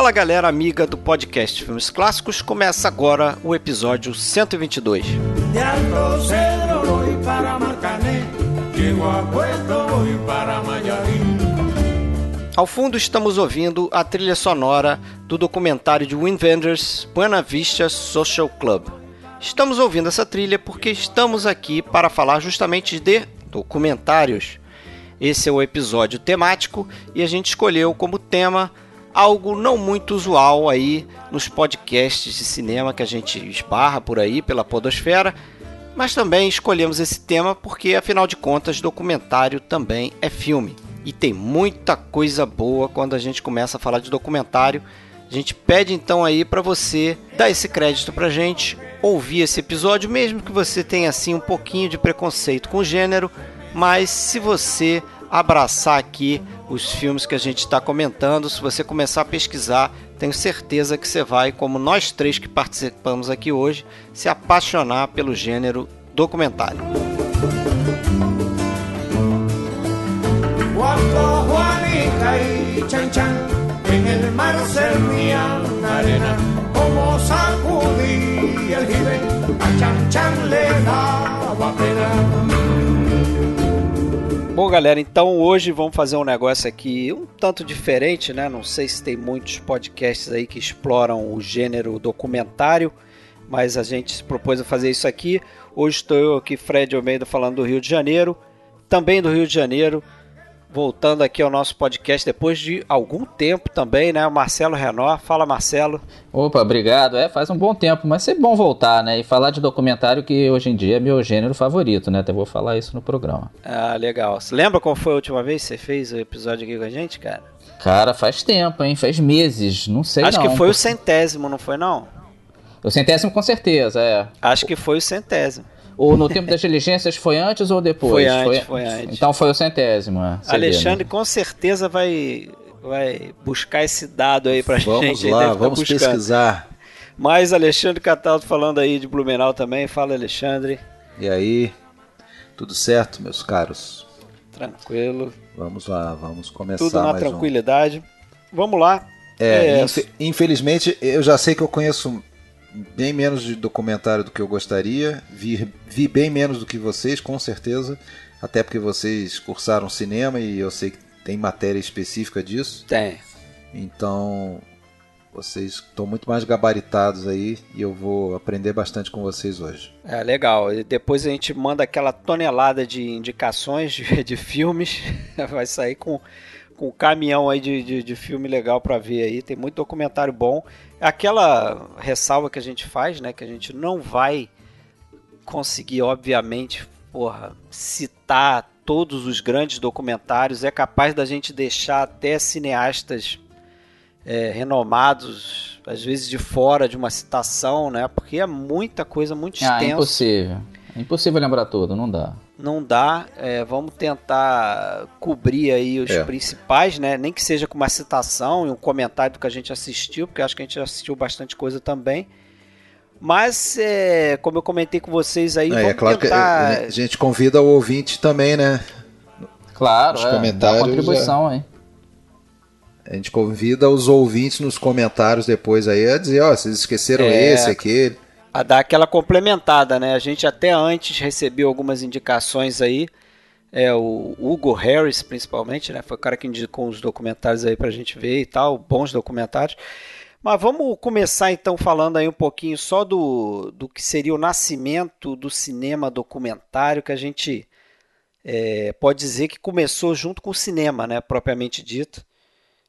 Fala galera amiga do podcast Filmes Clássicos, começa agora o episódio 122. Ao fundo estamos ouvindo a trilha sonora do documentário de Wim Wenders, Buena Vista Social Club. Estamos ouvindo essa trilha porque estamos aqui para falar justamente de documentários. Esse é o episódio temático e a gente escolheu como tema algo não muito usual aí nos podcasts de cinema que a gente esbarra por aí pela podosfera, mas também escolhemos esse tema porque afinal de contas documentário também é filme e tem muita coisa boa quando a gente começa a falar de documentário. A gente pede então aí para você dar esse crédito pra gente, ouvir esse episódio, mesmo que você tenha assim um pouquinho de preconceito com o gênero, mas se você abraçar aqui os filmes que a gente está comentando. Se você começar a pesquisar, tenho certeza que você vai, como nós três que participamos aqui hoje, se apaixonar pelo gênero documentário. Bom, galera, então hoje vamos fazer um negócio aqui um tanto diferente, né? Não sei se tem muitos podcasts aí que exploram o gênero documentário, mas a gente se propôs a fazer isso aqui. Hoje estou eu aqui, Fred Almeida, falando do Rio de Janeiro, também do Rio de Janeiro, voltando aqui ao nosso podcast depois de algum tempo também, né? O Marcelo Renó. Fala, Marcelo. Opa, obrigado. É, faz um bom tempo, mas é bom voltar, né? E falar de documentário que hoje em dia é meu gênero favorito, né? Até vou falar isso no programa. Ah, legal. Você lembra qual foi a última vez que você fez o episódio aqui com a gente, cara? Cara, faz tempo, hein? Faz meses, não sei Acho não. que foi o centésimo, não foi não? O centésimo com certeza, é. Acho que foi o centésimo. Ou no tempo das diligências foi antes ou depois? Foi antes, foi, foi antes. Então foi o centésimo. É, Alexandre com certeza vai, vai buscar esse dado aí pra vamos gente. Vamos lá, vamos pesquisar. Mas Alexandre Cataldo falando aí de Blumenau também. Fala, Alexandre. E aí? Tudo certo, meus caros? Tranquilo. Vamos lá, vamos começar Tudo na tranquilidade. Um. Vamos lá. É, é, infelizmente, eu já sei que eu conheço bem menos de documentário do que eu gostaria, vi, vi bem menos do que vocês, com certeza, até porque vocês cursaram cinema e eu sei que tem matéria específica disso. Tem. Então, vocês estão muito mais gabaritados aí e eu vou aprender bastante com vocês hoje. É legal. E depois a gente manda aquela tonelada de indicações de, de filmes. Vai sair com com um caminhão aí de, de, de filme legal para ver aí. Tem muito documentário bom. Aquela ressalva que a gente faz, né? Que a gente não vai conseguir, obviamente, porra, citar todos os grandes documentários. É capaz da gente deixar até cineastas é, renomados, às vezes de fora de uma citação, né? Porque é muita coisa muito extensa. Ah, é impossível. É impossível lembrar tudo, não dá não dá. É, vamos tentar cobrir aí os é. principais, né? Nem que seja com uma citação e um comentário do que a gente assistiu, porque acho que a gente assistiu bastante coisa também. Mas, é, como eu comentei com vocês aí, é, vamos é claro tentar... que a gente convida o ouvinte também, né? Claro, nos é, comentários. contribuição, hein? A gente convida os ouvintes nos comentários depois aí a dizer, ó, oh, vocês esqueceram é, esse, aquele a dar aquela complementada, né? A gente até antes recebeu algumas indicações aí. É, o Hugo Harris, principalmente, né? Foi o cara que indicou os documentários aí pra gente ver e tal, bons documentários. Mas vamos começar então falando aí um pouquinho só do, do que seria o nascimento do cinema documentário, que a gente é, pode dizer que começou junto com o cinema, né? Propriamente dito.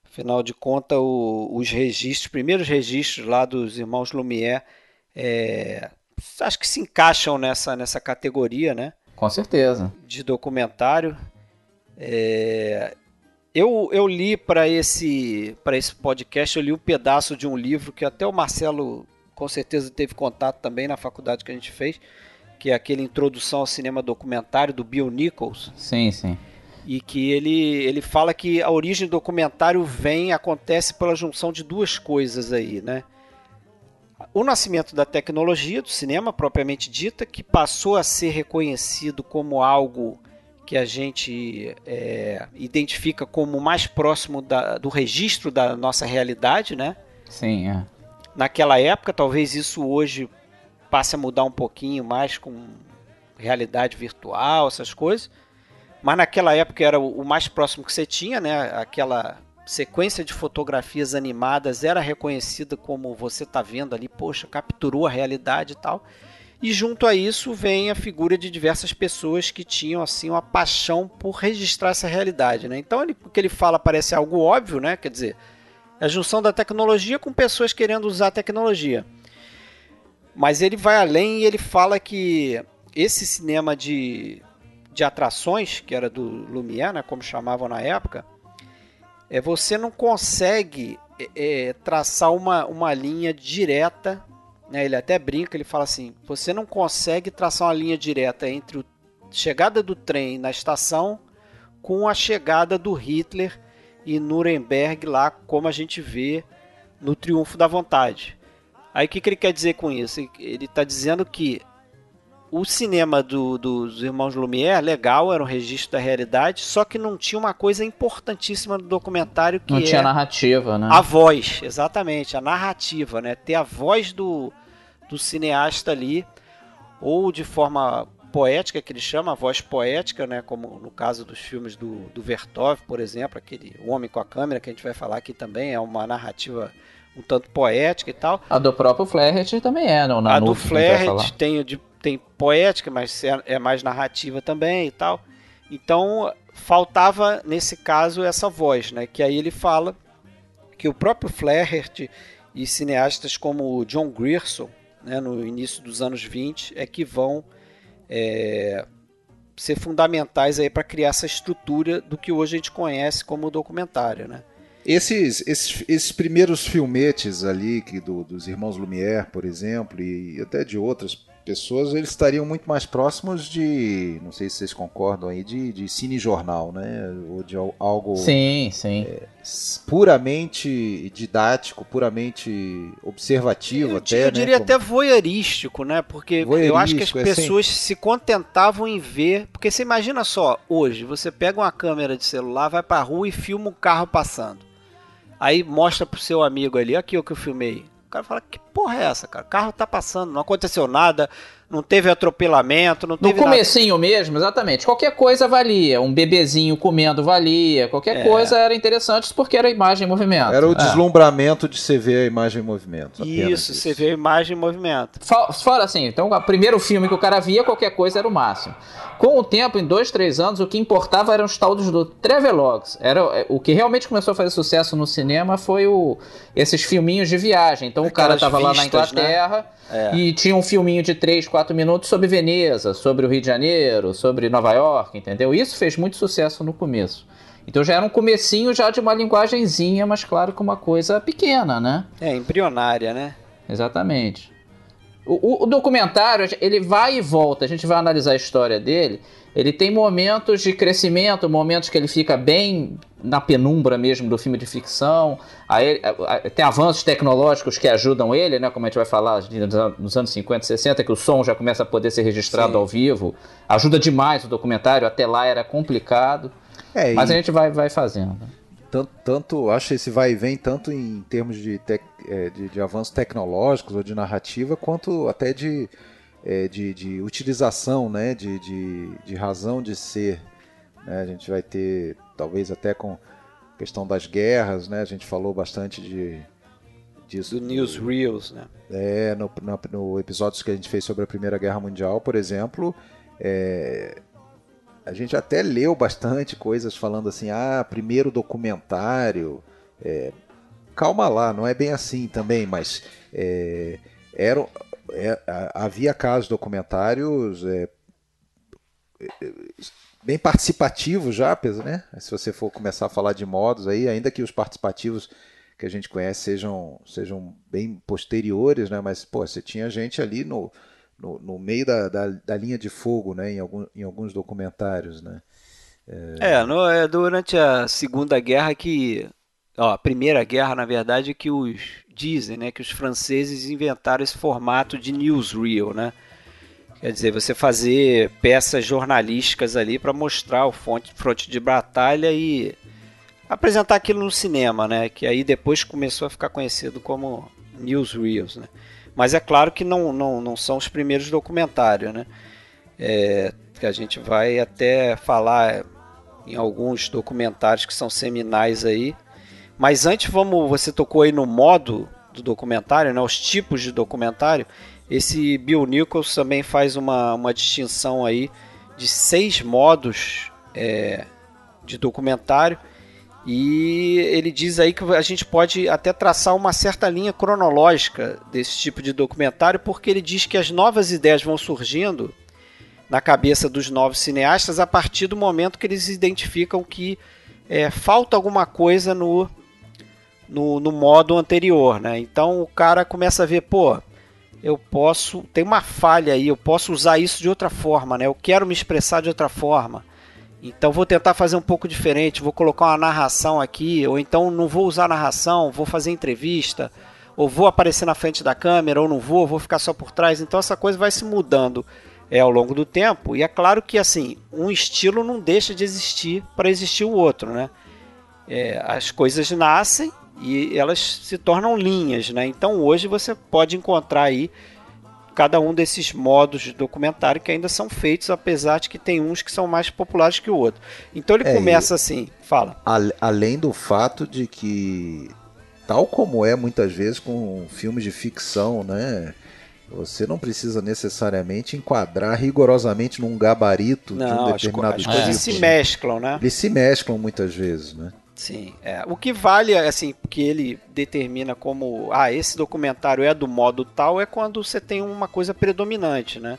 Afinal de contas, os registros, primeiros registros lá dos irmãos Lumière é, acho que se encaixam nessa, nessa categoria, né? Com certeza. De documentário. É, eu, eu li para esse, esse podcast, eu li um pedaço de um livro que até o Marcelo com certeza teve contato também na faculdade que a gente fez, que é aquele Introdução ao Cinema Documentário do Bill Nichols. Sim, sim. E que ele, ele fala que a origem do documentário vem, acontece pela junção de duas coisas aí, né? O nascimento da tecnologia do cinema propriamente dita, que passou a ser reconhecido como algo que a gente é, identifica como mais próximo da, do registro da nossa realidade, né? Sim, é. Naquela época, talvez isso hoje passe a mudar um pouquinho mais com realidade virtual, essas coisas. Mas naquela época era o mais próximo que você tinha, né? Aquela sequência de fotografias animadas era reconhecida como você está vendo ali, poxa, capturou a realidade e tal. E junto a isso vem a figura de diversas pessoas que tinham assim uma paixão por registrar essa realidade, né? Então ele, o que ele fala parece algo óbvio, né? Quer dizer, é a junção da tecnologia com pessoas querendo usar a tecnologia. Mas ele vai além e ele fala que esse cinema de, de atrações, que era do Lumière, né, como chamavam na época, é, você não consegue é, é, traçar uma, uma linha direta. Né, ele até brinca, ele fala assim: você não consegue traçar uma linha direta entre a chegada do trem na estação com a chegada do Hitler e Nuremberg lá, como a gente vê no Triunfo da Vontade. Aí o que, que ele quer dizer com isso? Ele está dizendo que o cinema do, dos irmãos Lumière, legal, era um registro da realidade, só que não tinha uma coisa importantíssima no documentário que não é tinha narrativa, né? A voz, exatamente, a narrativa, né? Ter a voz do, do cineasta ali, ou de forma poética, que ele chama, a voz poética, né? Como no caso dos filmes do, do Vertov, por exemplo, aquele O Homem com a Câmera, que a gente vai falar aqui também, é uma narrativa um tanto poética e tal. A do próprio Flaherty também é, não? Na a do Flaherty tem de tem poética, mas é, é mais narrativa também e tal. Então faltava nesse caso essa voz, né? Que aí ele fala que o próprio Flaherty e cineastas como John Grierson, né, no início dos anos 20, é que vão é, ser fundamentais aí para criar essa estrutura do que hoje a gente conhece como documentário, né? Esses, esses, esses primeiros filmetes ali que do, dos irmãos Lumière, por exemplo, e até de outras pessoas eles estariam muito mais próximos de, não sei se vocês concordam aí, de, de cinejornal, né? Ou de algo sim, sim. É, puramente didático, puramente observativo eu, até, Eu né? diria Como... até voyeurístico, né? Porque eu acho que as é pessoas assim... se contentavam em ver, porque você imagina só, hoje você pega uma câmera de celular, vai pra rua e filma um carro passando. Aí mostra pro seu amigo ali, aqui o que eu filmei cara fala, que porra é essa, cara? O carro tá passando, não aconteceu nada, não teve atropelamento, não teve No comecinho nada. mesmo, exatamente. Qualquer coisa valia. Um bebezinho comendo valia. Qualquer é. coisa era interessante porque era imagem em movimento. Era o é. deslumbramento de você ver a imagem em movimento. Isso, isso, você vê a imagem em movimento. Fora assim, então o primeiro filme que o cara via, qualquer coisa era o máximo. Com o tempo, em dois, três anos, o que importava eram os tal do Travelogues. Era, é, o que realmente começou a fazer sucesso no cinema foi o, esses filminhos de viagem. Então Aquelas o cara tava lá na Inglaterra... Né? É. E tinha um filminho de 3, 4 minutos sobre Veneza, sobre o Rio de Janeiro, sobre Nova York, entendeu? Isso fez muito sucesso no começo. Então já era um comecinho já de uma linguagenzinha, mas claro que uma coisa pequena, né? É, embrionária, né? Exatamente. O, o, o, documentário, ele vai e volta, a gente vai analisar a história dele. Ele tem momentos de crescimento, momentos que ele fica bem na penumbra mesmo do filme de ficção. Aí, tem avanços tecnológicos que ajudam ele, né? Como a gente vai falar nos anos 50, 60, que o som já começa a poder ser registrado Sim. ao vivo. Ajuda demais o documentário, até lá era complicado. É, mas a gente vai, vai fazendo tanto, tanto acho esse vai e vem tanto em termos de, tec, é, de, de, avanços tecnológicos ou de narrativa, quanto até de, é, de, de, utilização, né, de, de, de razão de ser. Né? A gente vai ter, talvez até com questão das guerras, né? a gente falou bastante de, disso. Do newsreels, né? É, no, no, no episódio que a gente fez sobre a Primeira Guerra Mundial, por exemplo, é, a gente até leu bastante coisas falando assim, ah, primeiro documentário. É, calma lá, não é bem assim também, mas é, era, é, havia casos documentários é, é, bem participativos já, né? Se você for começar a falar de modos aí, ainda que os participativos que a gente conhece sejam, sejam bem posteriores, né? Mas, pô, você tinha gente ali no, no, no meio da, da, da, linha de fogo, né, em, algum, em alguns documentários, né? É, é, no, é durante a Segunda Guerra que, ó, a Primeira Guerra, na verdade, que os dizem, né, que os franceses inventaram esse formato de newsreel, né? Quer dizer, você fazer peças jornalísticas ali para mostrar o fonte, fronte de batalha e apresentar aquilo no cinema, né? Que aí depois começou a ficar conhecido como newsreels, né? Mas é claro que não, não, não são os primeiros documentários, né? É, que a gente vai até falar em alguns documentários que são seminais aí. Mas antes, vamos, você tocou aí no modo do documentário, né? Os tipos de documentário. Esse Bill Nichols também faz uma, uma distinção aí de seis modos é, de documentário e ele diz aí que a gente pode até traçar uma certa linha cronológica desse tipo de documentário, porque ele diz que as novas ideias vão surgindo na cabeça dos novos cineastas a partir do momento que eles identificam que é, falta alguma coisa no, no, no modo anterior. Né? Então o cara começa a ver, pô, eu posso. Tem uma falha aí, eu posso usar isso de outra forma, né? Eu quero me expressar de outra forma. Então vou tentar fazer um pouco diferente, vou colocar uma narração aqui, ou então não vou usar narração, vou fazer entrevista, ou vou aparecer na frente da câmera, ou não vou, vou ficar só por trás. Então essa coisa vai se mudando é, ao longo do tempo. E é claro que assim, um estilo não deixa de existir para existir o outro, né? É, as coisas nascem e elas se tornam linhas, né? Então hoje você pode encontrar aí cada um desses modos de documentário que ainda são feitos, apesar de que tem uns que são mais populares que o outro. Então ele é, começa assim, fala. Além do fato de que, tal como é muitas vezes com filmes de ficção, né? Você não precisa necessariamente enquadrar rigorosamente num gabarito não, de um determinado as, as coisas se mesclam, né? Eles se mesclam muitas vezes, né? Sim, é. o que vale, assim, que ele determina como, ah, esse documentário é do modo tal, é quando você tem uma coisa predominante, né?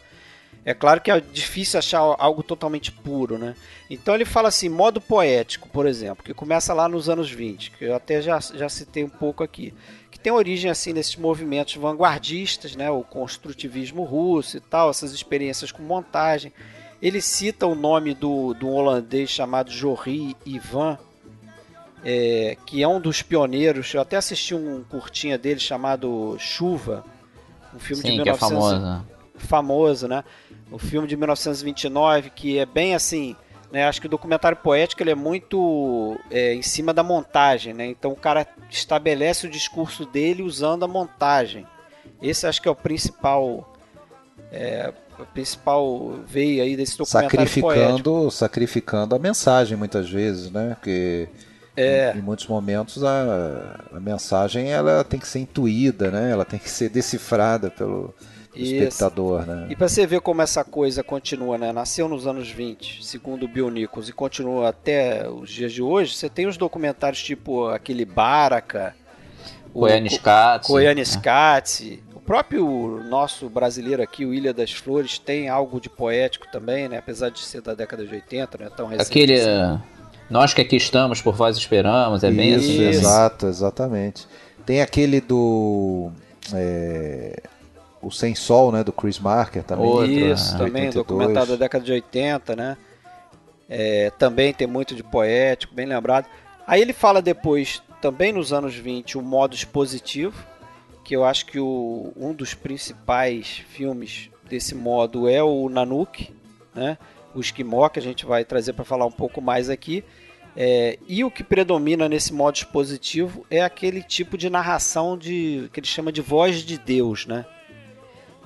É claro que é difícil achar algo totalmente puro, né? Então ele fala assim, modo poético, por exemplo, que começa lá nos anos 20, que eu até já, já citei um pouco aqui, que tem origem assim nesses movimentos vanguardistas, né? O construtivismo russo e tal, essas experiências com montagem. Ele cita o nome do, do holandês chamado Jory Ivan, é, que é um dos pioneiros. Eu até assisti um curtinha dele chamado Chuva, um filme Sim, de 1900, que é famoso. famoso, né? O filme de 1929 que é bem assim, né? Acho que o documentário poético ele é muito é, em cima da montagem, né? Então o cara estabelece o discurso dele usando a montagem. Esse acho que é o principal é, a principal veia aí desse documentário sacrificando, poético. Sacrificando a mensagem muitas vezes, né? Porque é. Em, em, muitos momentos a, a, mensagem ela tem que ser intuída, né? Ela tem que ser decifrada pelo espectador, né? E para você ver como essa coisa continua, né? Nasceu nos anos 20, segundo o Bill Nichols, e continua até os dias de hoje. Você tem os documentários tipo aquele Baraka, Koyaanisqatsi, Koyaanisqatsi. O próprio nosso brasileiro aqui, o Ilha das Flores, tem algo de poético também, né? Apesar de ser da década de 80, né? Tão recente Aquele assim. Nós que aqui estamos, por vós esperamos, é bem Isso, assim. Exato, exatamente. Tem aquele do. É, o Sem Sol, né? Do Chris Marker também. Outro, Isso, também, 82. documentado da década de 80, né? É, também tem muito de poético, bem lembrado. Aí ele fala depois, também nos anos 20, o modo expositivo, que eu acho que o, um dos principais filmes desse modo é o Nanook, né? o Esquimó, que a gente vai trazer para falar um pouco mais aqui. É, e o que predomina nesse modo expositivo é aquele tipo de narração de que ele chama de voz de Deus, né?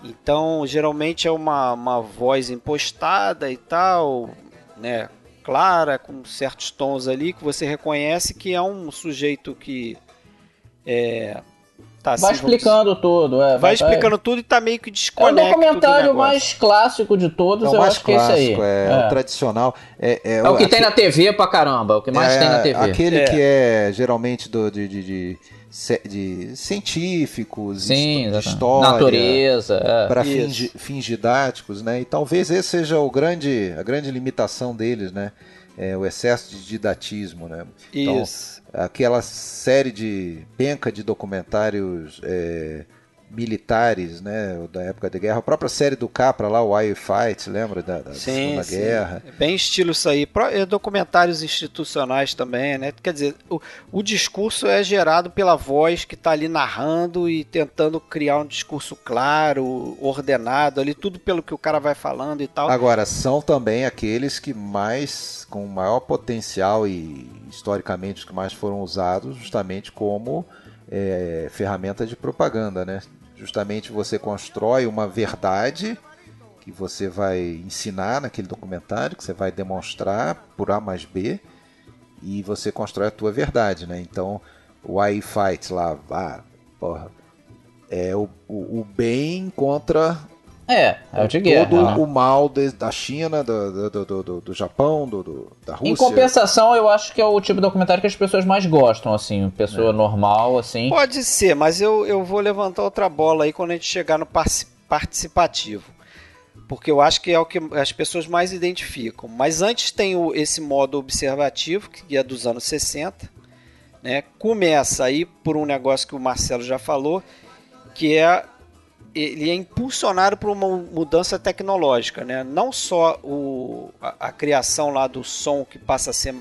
Então, geralmente é uma, uma voz impostada e tal, né? Clara, com certos tons ali que você reconhece que é um sujeito que é, Tá, vai explicando tudo, é. Vai, vai explicando tudo e tá meio que desconecta. É o documentário mais clássico de todos, é eu acho clássico, que é esse aí. É, é. o tradicional. É, é, é o que aquele... tem na TV pra caramba, o que mais tem na TV. Aquele que é geralmente do, de, de, de de científicos, Sim, de história, natureza, é. para fins, fins, didáticos, né? E talvez esse seja o grande, a grande limitação deles, né? É, o excesso de didatismo, né? Então, Isso aquela série de penca de documentários é, militares, né, da época da guerra. A própria série do Capra lá, o Why Fight, lembra da, da sim, Segunda sim. Guerra? É bem estilo isso aí. É documentários institucionais também, né? Quer dizer, o, o discurso é gerado pela voz que está ali narrando e tentando criar um discurso claro, ordenado, ali tudo pelo que o cara vai falando e tal. Agora, são também aqueles que mais, com maior potencial e historicamente os que mais foram usados justamente como é, ferramenta de propaganda, né? Justamente você constrói uma verdade que você vai ensinar naquele documentário, que você vai demonstrar por A mais B, e você constrói a tua verdade, né? Então, o I Fight lá, ah, porra, é o, o, o bem contra é, é o de guerra. Todo né? o mal de, da China, do, do, do, do Japão, do, da Rússia. Em compensação, eu acho que é o tipo de documentário que as pessoas mais gostam, assim, pessoa é. normal, assim. Pode ser, mas eu, eu vou levantar outra bola aí quando a gente chegar no participativo. Porque eu acho que é o que as pessoas mais identificam. Mas antes tem o, esse modo observativo, que é dos anos 60. Né? Começa aí por um negócio que o Marcelo já falou, que é ele é impulsionado por uma mudança tecnológica, né? Não só o, a, a, criação lá do som que passa a ser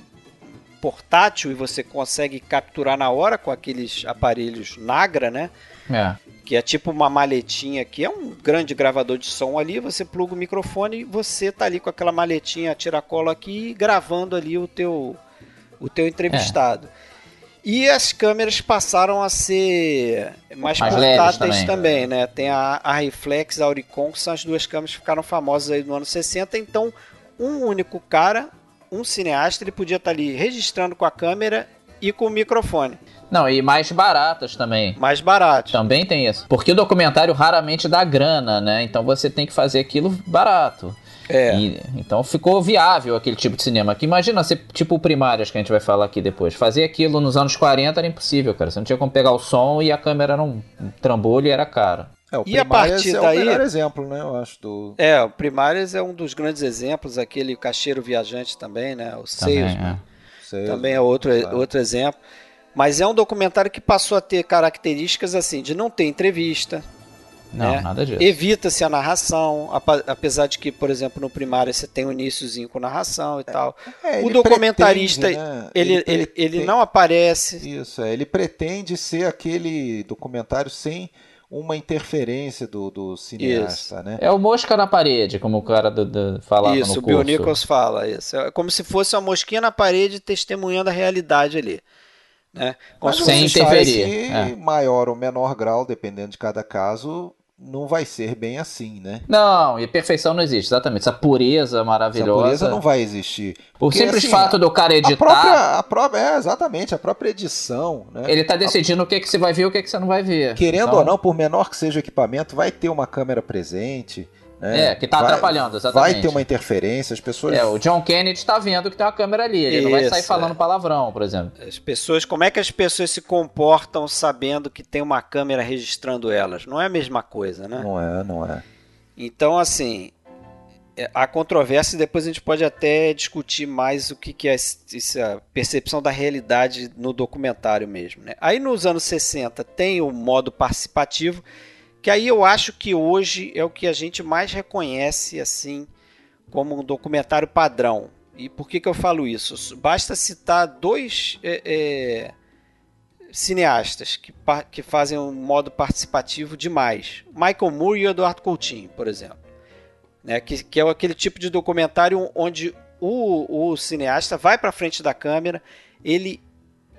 portátil e você consegue capturar na hora com aqueles aparelhos Nagra, né? É. Que é tipo uma maletinha que é um grande gravador de som ali, você pluga o microfone e você tá ali com aquela maletinha tiracolo aqui gravando ali o teu o teu entrevistado. É. E as câmeras passaram a ser mais, mais portáteis também. também. né? Tem a, a Reflex, a Auricon, que são as duas câmeras que ficaram famosas aí no ano 60. Então, um único cara, um cineasta, ele podia estar ali registrando com a câmera e com o microfone. Não, e mais baratas também. Mais baratas. Também tem isso. Porque o documentário raramente dá grana, né? Então você tem que fazer aquilo barato. É. E, então ficou viável aquele tipo de cinema. Que imagina ser tipo primárias que a gente vai falar aqui depois. Fazer aquilo nos anos 40 era impossível, cara. Você não tinha como pegar o som e a câmera era um, trambolho e era cara. É, o e a partir é daí, o melhor exemplo, né? Eu acho do. É, o Primárias é um dos grandes exemplos. Aquele Cacheiro Viajante também, né? O Salesman. É. Também é outro, claro. outro exemplo. Mas é um documentário que passou a ter características assim de não ter entrevista, não, né? nada disso. Evita-se a narração, apesar de que, por exemplo, no primário você tem um iníciozinho com narração e é, tal. É, o documentarista, pretende, né? ele, ele, ele, ele, não aparece. Isso, é, ele pretende ser aquele documentário sem uma interferência do, do cineasta, isso. né? É o mosca na parede, como o cara do, do falava isso, no curso. Isso, o Bill Nichols fala isso. É como se fosse uma mosquinha na parede testemunhando a realidade ali. Né? Mas sem interferir. É. maior ou menor grau, dependendo de cada caso, não vai ser bem assim, né? Não, e perfeição não existe, exatamente. Essa pureza maravilhosa. Essa pureza não vai existir. Por simples assim, fato do cara editar. A própria, a própria, é, exatamente, a própria edição, né? Ele tá decidindo a... o que, que você vai ver e o que, que você não vai ver. Querendo então... ou não, por menor que seja o equipamento, vai ter uma câmera presente. É, é, que tá vai, atrapalhando, exatamente. Vai ter uma interferência, as pessoas. É, o John Kennedy tá vendo que tem uma câmera ali, ele Isso, não vai sair falando é. palavrão, por exemplo. As pessoas, como é que as pessoas se comportam sabendo que tem uma câmera registrando elas? Não é a mesma coisa, né? Não é, não é. Então, assim, é, a controvérsia, depois a gente pode até discutir mais o que, que é essa percepção da realidade no documentário mesmo. Né? Aí nos anos 60 tem o modo participativo, que aí eu acho que hoje é o que a gente mais reconhece assim como um documentário padrão. E por que, que eu falo isso? Basta citar dois é, é, cineastas que, que fazem um modo participativo demais: Michael Moore e Eduardo Coutinho, por exemplo. Né? Que, que é aquele tipo de documentário onde o, o cineasta vai para frente da câmera, ele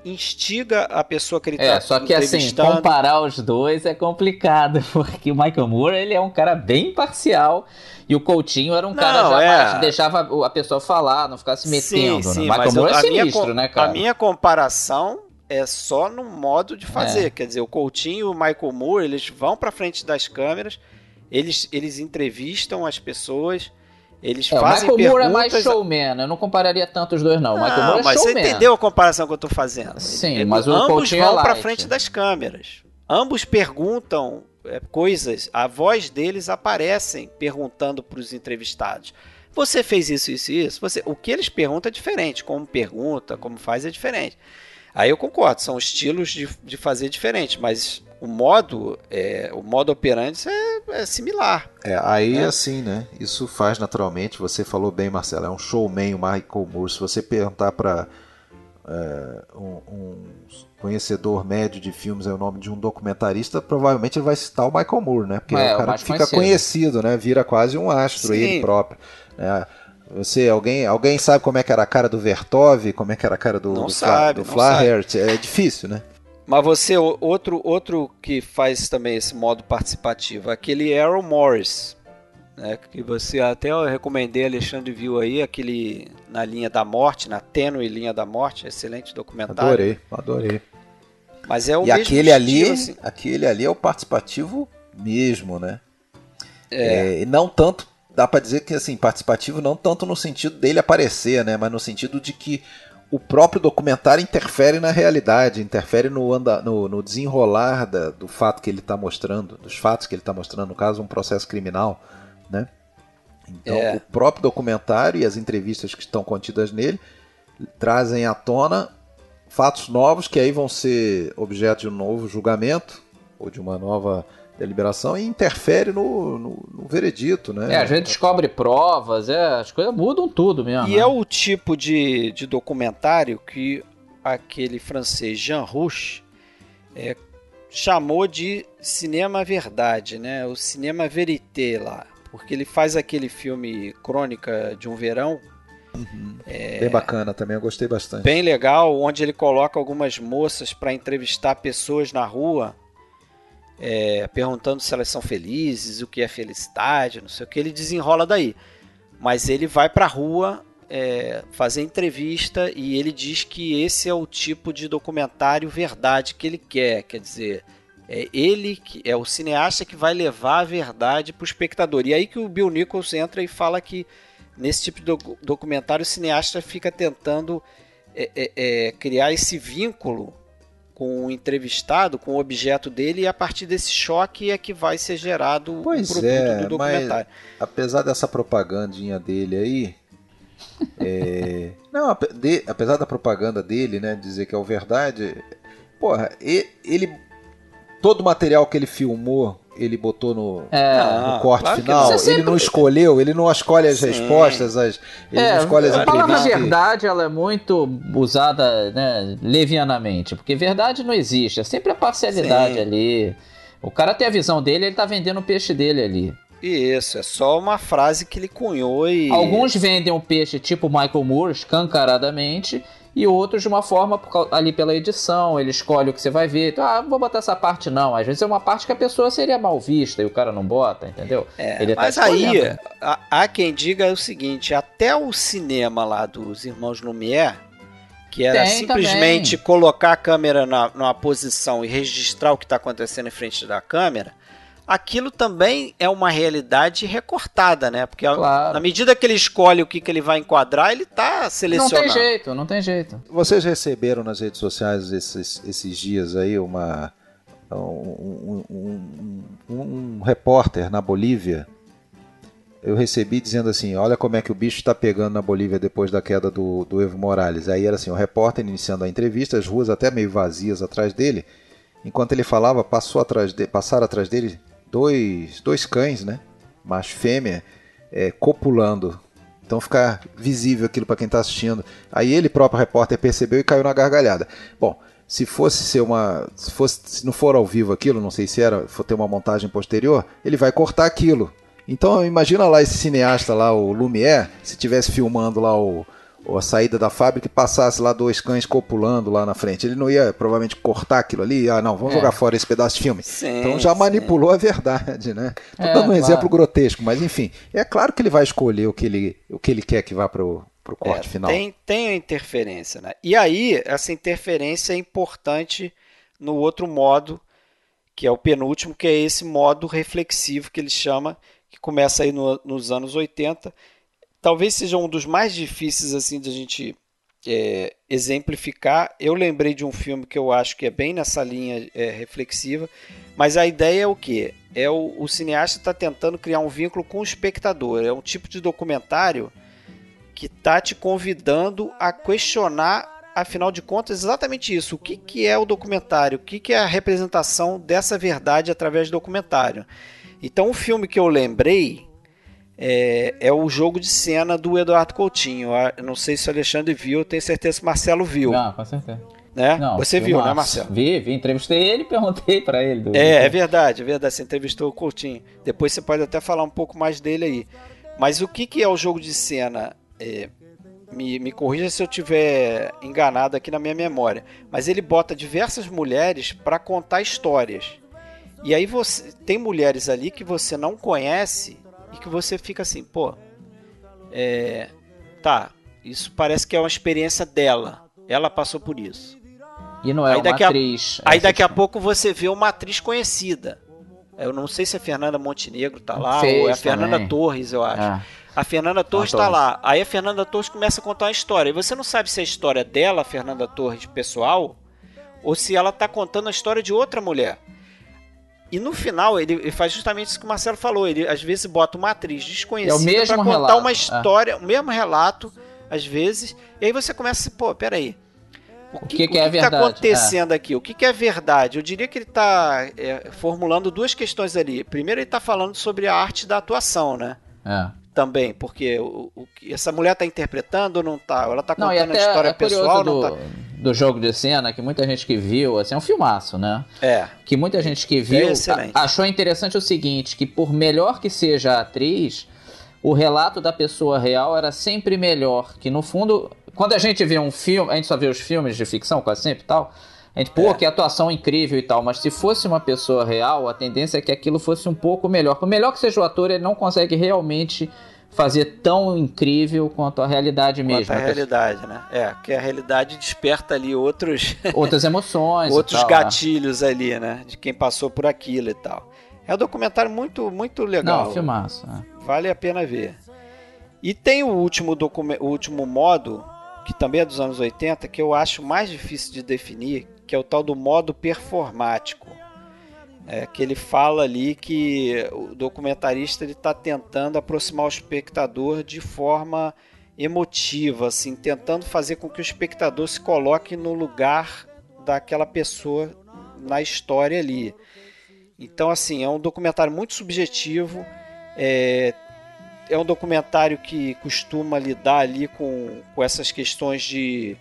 instiga a pessoa que ele é, tá só que assim, comparar os dois é complicado, porque o Michael Moore, ele é um cara bem parcial e o Coutinho era um não, cara já é... mais, deixava a pessoa falar, não ficar se metendo. Sim, sim, né? Michael Moore é sinistro, minha, né, cara? A minha comparação é só no modo de fazer, é. quer dizer, o Coutinho e o Michael Moore, eles vão para frente das câmeras, eles, eles entrevistam as pessoas, eles é, fazem o Michael Moore é mais showman, eu não compararia tanto os dois, não. O Michael Moore é mas showman. você entendeu a comparação que eu tô fazendo? Sim, mas o Ambos Coutinho vão é para frente das câmeras. Ambos perguntam é, coisas, a voz deles aparecem perguntando para os entrevistados. Você fez isso, isso isso? Você, o que eles perguntam é diferente, como pergunta, como faz é diferente. Aí eu concordo, são estilos de, de fazer diferente, mas o modo, é, o modo operante é, é similar. É, aí é. assim, né? Isso faz naturalmente. Você falou bem, Marcelo, é um showman, o Michael Moore. Se você perguntar para é, um, um, conhecedor médio de filmes é o nome de um documentarista, provavelmente ele vai citar o Michael Moore, né? Porque é, é o cara que fica conhecido. conhecido, né? Vira quase um astro Sim. ele próprio. Né? Você, alguém, alguém sabe como é que era a cara do Vertov, como é que era a cara do, não do, sabe, do Flaherty? É difícil, né? Mas você, outro, outro que faz também esse modo participativo, aquele Errol Morris, né, que você até eu recomendei, Alexandre viu aí, aquele Na Linha da Morte, na tênue Linha da Morte, excelente documentário. Adorei, adorei. Mas é o e mesmo aquele ali, assim. aquele ali é o participativo mesmo, né? É. é não tanto, dá para dizer que assim, participativo não tanto no sentido dele aparecer, né, mas no sentido de que o próprio documentário interfere na realidade, interfere no, anda, no, no desenrolar da, do fato que ele está mostrando, dos fatos que ele está mostrando, no caso, um processo criminal, né? Então, é. o próprio documentário e as entrevistas que estão contidas nele trazem à tona fatos novos que aí vão ser objeto de um novo julgamento ou de uma nova deliberação e interfere no, no, no, veredito, né? É, a gente descobre provas, é, as coisas mudam tudo mesmo. E né? é o tipo de, de documentário que aquele francês Jean Rouch é, chamou de cinema verdade, né? O cinema verité lá, porque ele faz aquele filme Crônica de um Verão. Uhum. É, bem bacana também, eu gostei bastante. Bem legal, onde ele coloca algumas moças para entrevistar pessoas na rua é, perguntando se elas são felizes, o que é felicidade, não sei o que, ele desenrola daí. Mas ele vai para a rua é, fazer entrevista e ele diz que esse é o tipo de documentário verdade que ele quer, quer dizer, é ele que é o cineasta que vai levar a verdade para o espectador. E aí que o Bill Nichols entra e fala que nesse tipo de documentário o cineasta fica tentando é, é, é criar esse vínculo com o entrevistado, com o objeto dele, e a partir desse choque é que vai ser gerado pois o produto é, do documentário. Mas, apesar dessa propagandinha dele aí. é, não, apesar da propaganda dele, né, dizer que é o verdade, porra, ele todo o material que ele filmou ele botou no, é, no corte claro final. Sempre... Ele não escolheu, ele não escolhe as Sim. respostas, as, ele é, não escolhe as. A palavra verdade ela é muito usada né, levianamente, porque verdade não existe, é sempre a parcialidade Sim. ali. O cara tem a visão dele, ele tá vendendo o peixe dele ali. Isso, é só uma frase que ele cunhou e. Alguns vendem o um peixe tipo Michael Moore, escancaradamente, e outros de uma forma ali pela edição, ele escolhe o que você vai ver. Então, ah, não vou botar essa parte não. Às vezes é uma parte que a pessoa seria mal vista e o cara não bota, entendeu? É, ele tá mas tá aí, há quem diga o seguinte, até o cinema lá dos irmãos Lumière, que era Tem simplesmente também. colocar a câmera na, numa posição e registrar o que está acontecendo em frente da câmera, aquilo também é uma realidade recortada, né? Porque claro. na medida que ele escolhe o que, que ele vai enquadrar, ele está selecionando. Não tem jeito, não tem jeito. Vocês receberam nas redes sociais esses, esses dias aí uma um, um, um, um repórter na Bolívia eu recebi dizendo assim: olha como é que o bicho está pegando na Bolívia depois da queda do, do Evo Morales. Aí era assim: o repórter iniciando a entrevista, as ruas até meio vazias atrás dele. Enquanto ele falava, passou atrás de, passaram atrás dele dois, dois cães, né? Macho e fêmea, é, copulando. Então fica visível aquilo para quem está assistindo. Aí ele próprio repórter percebeu e caiu na gargalhada. Bom, se fosse ser uma, se fosse, se não for ao vivo aquilo, não sei se era, for ter uma montagem posterior, ele vai cortar aquilo. Então imagina lá esse cineasta lá, o Lumière, se tivesse filmando lá o, ou a saída da fábrica e passasse lá dois cães copulando lá na frente. Ele não ia provavelmente cortar aquilo ali, ah, não, vamos é. jogar fora esse pedaço de filme. Sim, então já manipulou sim. a verdade, né? Tô é, dando um claro. exemplo grotesco, mas enfim, é claro que ele vai escolher o que ele, o que ele quer que vá para o corte é, final. Tem, tem a interferência, né? E aí, essa interferência é importante no outro modo, que é o penúltimo, que é esse modo reflexivo que ele chama, que começa aí no, nos anos 80, talvez seja um dos mais difíceis assim de a gente é, exemplificar. Eu lembrei de um filme que eu acho que é bem nessa linha é, reflexiva, mas a ideia é o que? É o, o cineasta está tentando criar um vínculo com o espectador. É um tipo de documentário que está te convidando a questionar afinal de contas, exatamente isso. O que, que é o documentário? O que, que é a representação dessa verdade através do documentário? Então, o filme que eu lembrei é, é o jogo de cena do Eduardo Coutinho. Eu não sei se o Alexandre viu, tenho certeza que o Marcelo viu. Não, com certeza. Né? Não, Você viu, né, Marcelo? Vi, vi, entrevistei ele e perguntei para ele. Do... É, é verdade, é verdade. Você entrevistou o Coutinho. Depois você pode até falar um pouco mais dele aí. Mas o que, que é o jogo de cena? É, me, me corrija se eu tiver enganado aqui na minha memória. Mas ele bota diversas mulheres para contar histórias. E aí você tem mulheres ali que você não conhece e que você fica assim, pô, é, tá, isso parece que é uma experiência dela. Ela passou por isso. E não é aí uma atriz. A, aí daqui a pouco você vê uma atriz conhecida. Eu não sei se a Fernanda Montenegro tá lá, Fez ou é a Fernanda também. Torres, eu acho. É. A Fernanda Torres está lá. Aí a Fernanda Torres começa a contar uma história. E você não sabe se é a história dela, a Fernanda Torres, pessoal, ou se ela está contando a história de outra mulher. E no final, ele, faz justamente isso que o Marcelo falou. Ele às vezes bota uma atriz desconhecida é para contar relato. uma história, é. o mesmo relato, às vezes. E aí você começa pô, peraí. O que, o que, que, é está acontecendo é. aqui? O que, que, é verdade? Eu diria que ele está é, formulando duas questões ali. Primeiro, ele está falando sobre a arte da atuação, né? É. Também, porque o, o essa mulher está interpretando ou não está? Ela está contando não, a história é pessoal do, não tá... do jogo de cena, que muita gente que viu, assim, é um filmaço, né? É. Que muita gente que viu é achou interessante o seguinte, que por melhor que seja a atriz, o relato da pessoa real era sempre melhor, que no fundo quando a gente vê um filme, a gente só vê os filmes de ficção quase sempre e tal. A gente, pô, é. que atuação incrível e tal, mas se fosse uma pessoa real, a tendência é que aquilo fosse um pouco melhor. Por melhor que seja o ator, ele não consegue realmente fazer tão incrível quanto a realidade quanto mesmo. a realidade, né? É, que a realidade desperta ali outros... Outras emoções Outros tal, né? gatilhos né? ali, né? De quem passou por aquilo e tal. É um documentário muito, muito legal. Não, filmaço. É. Vale a pena ver. E tem o último, o último modo que também é dos anos 80, que eu acho mais difícil de definir, que é o tal do modo performático. É, que ele fala ali que o documentarista está tentando aproximar o espectador de forma emotiva, assim, tentando fazer com que o espectador se coloque no lugar daquela pessoa na história ali. Então, assim, é um documentário muito subjetivo, é, é um documentário que costuma lidar ali com, com essas questões de,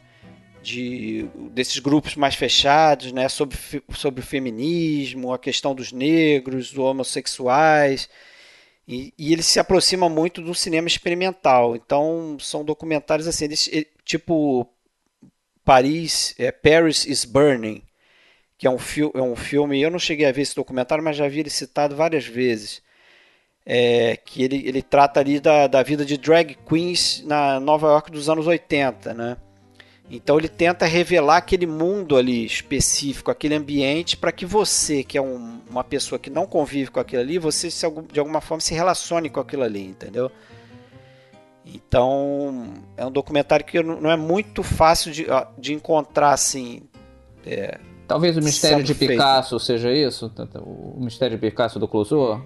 de desses grupos mais fechados, né, sobre, sobre o feminismo, a questão dos negros, dos homossexuais. E, e, ele se aproxima muito do cinema experimental. Então são documentários assim, eles, tipo Paris, é, Paris is Burning, que é um, é um filme. Eu não cheguei a ver esse documentário, mas já vi ele citado várias vezes é, que ele, ele trata ali da, da vida de drag queens na Nova York dos anos 80, né? Então ele tenta revelar aquele mundo ali específico, aquele ambiente, para que você, que é um, uma pessoa que não convive com aquilo ali, você se, de alguma forma se relacione com aquilo ali, entendeu? Então é um documentário que não é muito fácil de, de encontrar assim. É, Talvez o mistério de Picasso feito. seja isso? O mistério de Picasso do Clouseau?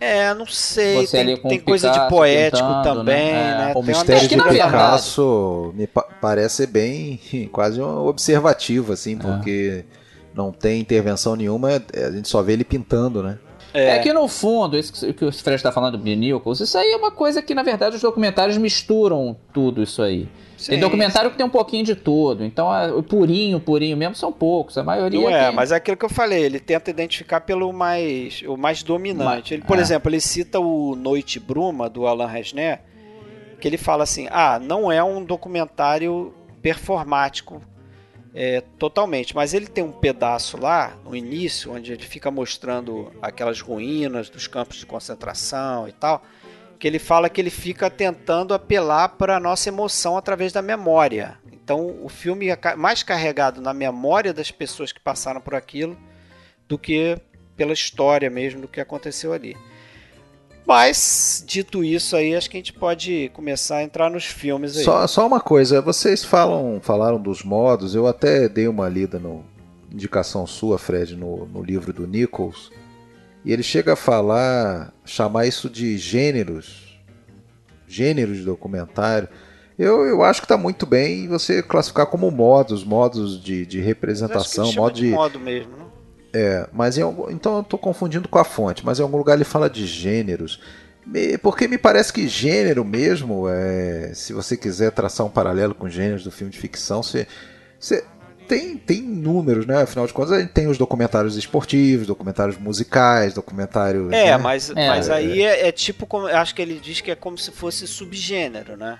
É, não sei. Você tem, tem coisa de poético pintando, né? também, né? né? O mistério de Picasso me pa parece bem quase um observativo, assim, é. porque é. não tem intervenção nenhuma, é, a gente só vê ele pintando, né? É. é, que no fundo, isso que o Fred está falando de Nichols, isso aí é uma coisa que na verdade os documentários misturam tudo isso aí. Sim, tem documentário sim. que tem um pouquinho de tudo. Então, o purinho, purinho mesmo são poucos. A maioria. Não é, tem... mas é aquilo que eu falei. Ele tenta identificar pelo mais, o mais dominante. Ele, por é. exemplo, ele cita o Noite Bruma do Alain Resner, que ele fala assim: ah, não é um documentário performático é, totalmente, mas ele tem um pedaço lá no início onde ele fica mostrando aquelas ruínas dos campos de concentração e tal que ele fala que ele fica tentando apelar para a nossa emoção através da memória. Então, o filme é mais carregado na memória das pessoas que passaram por aquilo do que pela história mesmo do que aconteceu ali. Mas, dito isso aí, acho que a gente pode começar a entrar nos filmes aí. Só, só uma coisa, vocês falam, falaram dos modos, eu até dei uma lida no indicação sua, Fred, no, no livro do Nichols, e ele chega a falar, chamar isso de gêneros, gêneros de documentário. Eu, eu acho que está muito bem você classificar como modos, modos de, de representação, modo de... de modo mesmo, não? É, mas em, então eu estou confundindo com a fonte, mas em algum lugar ele fala de gêneros. Porque me parece que gênero mesmo, é, se você quiser traçar um paralelo com gêneros do filme de ficção, você, você tem, tem números, né? Afinal de contas, a gente tem os documentários esportivos, documentários musicais, documentários. É, né? mas, É. mas aí é, é tipo como. eu Acho que ele diz que é como se fosse subgênero, né?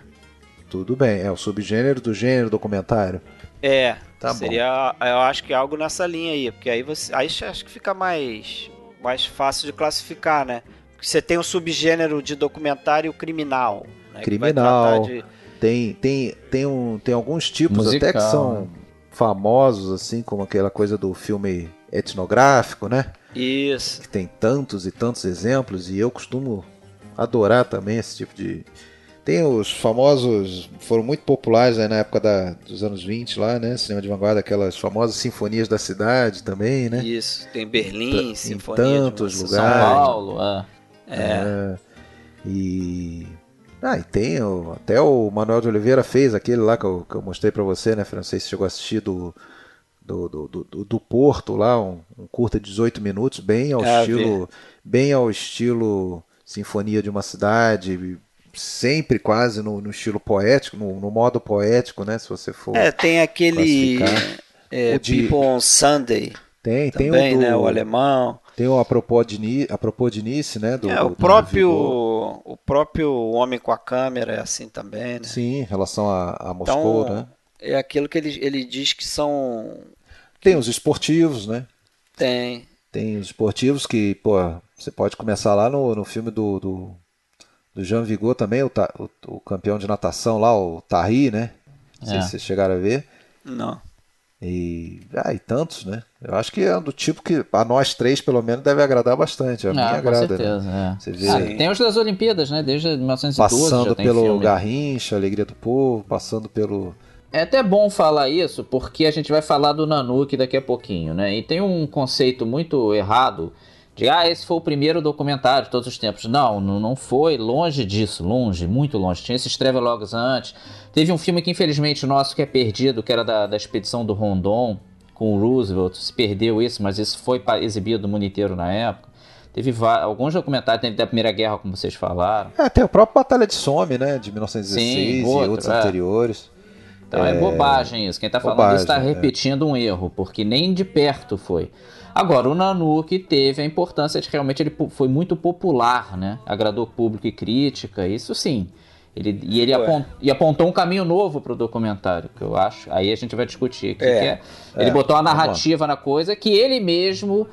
Tudo bem, é o subgênero do gênero documentário. É. Tá seria, eu acho que é algo nessa linha aí, porque aí você. Aí acho que fica mais. mais fácil de classificar, né? Porque você tem o subgênero de documentário criminal. Né? que vai Criminal. de- Tem, tem, tem, um, tem alguns tipos até que Musical, são famosos, assim, como aquela coisa do filme etnográfico, né? Isso. que tem tantos e tantos exemplos e eu costumo adorar também esse tipo de. Tem os famosos, foram muito populares aí na época da, dos anos 20 lá, né? Cinema de vanguarda, aquelas famosas sinfonias da cidade também, né? Isso. Tem Berlim, Em Sinfonia tantos de São lugares. Paulo, é. É. E. Ah, e tem o, até o Manuel de Oliveira fez aquele lá que eu, que eu mostrei pra você, né? Fran? Não sei se chegou a assistir do, do, do, do, do Porto lá, um, um curta de 18 minutos, bem ao É, estilo. Bem ao estilo Sinfonia de uma Cidade, sempre quase no, no estilo poético, no, no modo poético, né? Se você for. É, tem aquele. é, O de- People on Sunday. tem, tem Também, o do, né? O alemão. Tem o Apropos de, Ni- Apropos de Nice, né? Do, É, o do próprio. O próprio Homem com a Câmera é assim também, né? Sim, em relação a, a Moscou, Então, né? é aquilo que ele, ele diz que são. Tem os esportivos, né? Tem. Tem os esportivos que, pô, você pode começar lá no, no filme do, do, do Jean Vigo também, o, ta- o, o campeão de natação lá, o Tarri, né? Não sei É. se vocês chegaram a ver. Não. E, ah, e tantos, né? Eu acho que é do tipo que a nós três, pelo menos, deve agradar bastante. A minha Ah, com agrada, né? certeza, é. Você vê Ah, tem os das Olimpíadas, né? Desde 1912 já Passando tem pelo filme. Garrincha, Alegria do Povo, passando pelo. É até bom falar isso, porque a gente vai falar do Nanuque daqui a pouquinho, né? E tem um conceito muito errado de, ah, esse foi o primeiro documentário de todos os tempos. Não, não não foi, longe disso, longe, muito longe. Tinha esses travelogues antes. Teve um filme que infelizmente nosso que é perdido, que era da, da expedição do Rondon, com o Roosevelt. Se perdeu isso, mas isso foi exibido no mundo inteiro na época. Teve alguns documentários, teve da Primeira Guerra, como vocês falaram. É, tem o próprio Batalha de Somme, né? De 1916 Sim, e outro, outros é. anteriores. Então é, bobagem isso. Quem tá falando bobagem, isso tá é. repetindo um erro, porque nem de perto foi. Agora, o Nanuque teve a importância de realmente ele foi muito popular, né? Agradou público e crítica, isso sim. Ele, e ele e apontou um caminho novo pro documentário, que eu acho. Aí a gente vai discutir. Que É. que é. Ele É, botou uma tá narrativa na coisa que ele mesmo,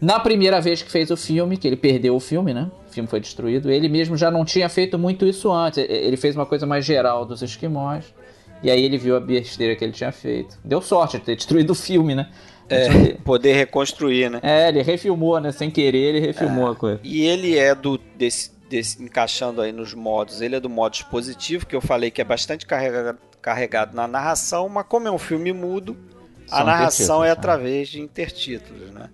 na primeira vez que fez o filme, que ele perdeu o filme, né? O filme foi destruído, ele mesmo já não tinha feito muito isso antes. Ele fez uma coisa mais geral dos esquimós. E aí ele viu a besteira que ele tinha feito. Deu sorte de ter destruído o filme, né? É, poder reconstruir, né? É, ele refilmou, né? Sem querer, ele refilmou a coisa. E ele é do desse, desse encaixando aí nos modos, ele é do modo expositivo, que eu falei que é bastante carrega- carregado na narração, mas como é um filme mudo, a São narração intertítulos, é né? através de intertítulos, né?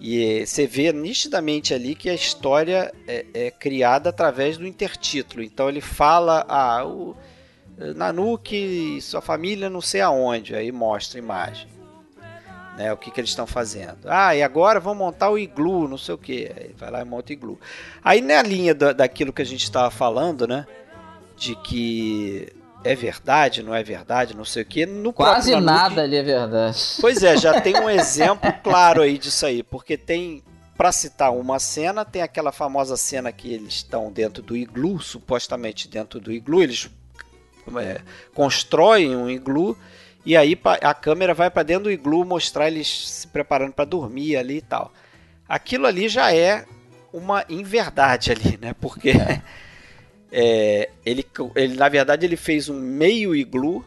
E eh, você vê nitidamente ali que a história é, é criada através do intertítulo. Então ele fala, ah, o eh, Nanuque e sua família não sei aonde, aí mostra a imagem. Né, o que, que eles estão fazendo. Ah, e agora vão montar o iglu, não sei o que. Vai lá e monta o iglu. Aí na linha da, daquilo que a gente estava falando, né? De que é verdade, não é verdade, não sei o que. No Quase nada ali é verdade. Pois é, já tem um exemplo claro aí disso aí, porque tem, para citar uma cena, tem aquela famosa cena que eles estão dentro do iglu, supostamente dentro do iglu, eles é, constroem um iglu e aí a câmera vai para dentro do iglu mostrar eles se preparando para dormir ali e tal. Aquilo ali já é uma inverdade ali, né? Porque é, ele, ele, na verdade, ele fez um meio iglu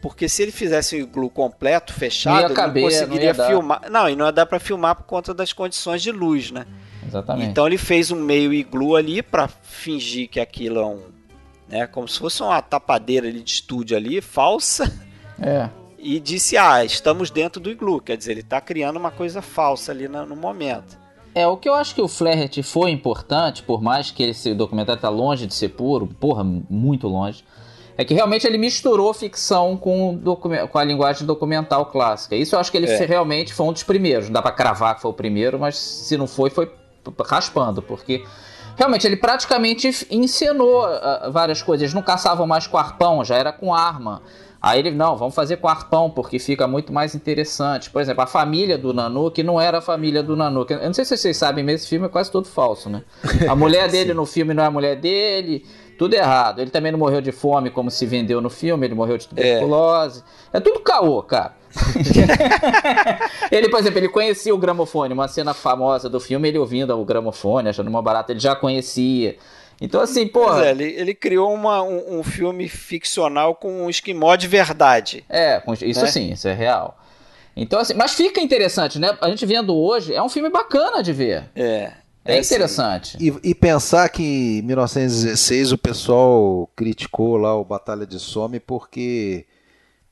porque se ele fizesse um iglu completo, fechado, Não ele não não conseguiria ia dar. filmar. Não, e não ia dar para filmar por conta das condições de luz, né? Exatamente. Então ele fez um meio iglu ali para fingir que aquilo é um, né, como se fosse uma tapadeira de estúdio ali, falsa, É. e disse: "Ah, estamos dentro do iglu", quer dizer, ele está criando uma coisa falsa ali na- no momento. É, o que eu acho que o Flaherty foi importante, por mais que esse documentário tá longe de ser puro, porra, muito longe, É que realmente ele misturou ficção com, com a linguagem documental clássica. Isso eu acho que ele é. realmente foi um dos primeiros. Não dá pra cravar que foi o primeiro, mas se não foi, foi raspando, porque realmente ele praticamente encenou uh, várias coisas. Eles não caçavam mais com arpão, já era com arma. Aí ele, não, vamos fazer com arpão, porque fica muito mais interessante. Por exemplo, a família do Nanook não era a família do Nanook. Eu não sei se vocês sabem, mas esse filme é quase todo falso, né? A mulher dele no filme não é a mulher dele, tudo errado. Ele também não morreu de fome como se vendeu no filme, ele morreu de tuberculose. É, é tudo caô, cara. ele, por exemplo, ele conhecia o gramofone, uma cena famosa do filme, ele ouvindo o gramofone, achando uma barata, ele já conhecia. Então, assim, pô. É, ele, ele criou uma, um, um, filme ficcional com um esquimó de verdade. É, isso né? sim, isso é real. Então, assim, mas fica interessante, né? A gente vendo hoje, é um filme bacana de ver. É. É, é interessante. E, e, pensar que em 1916 o pessoal criticou lá o Batalha de Somme porque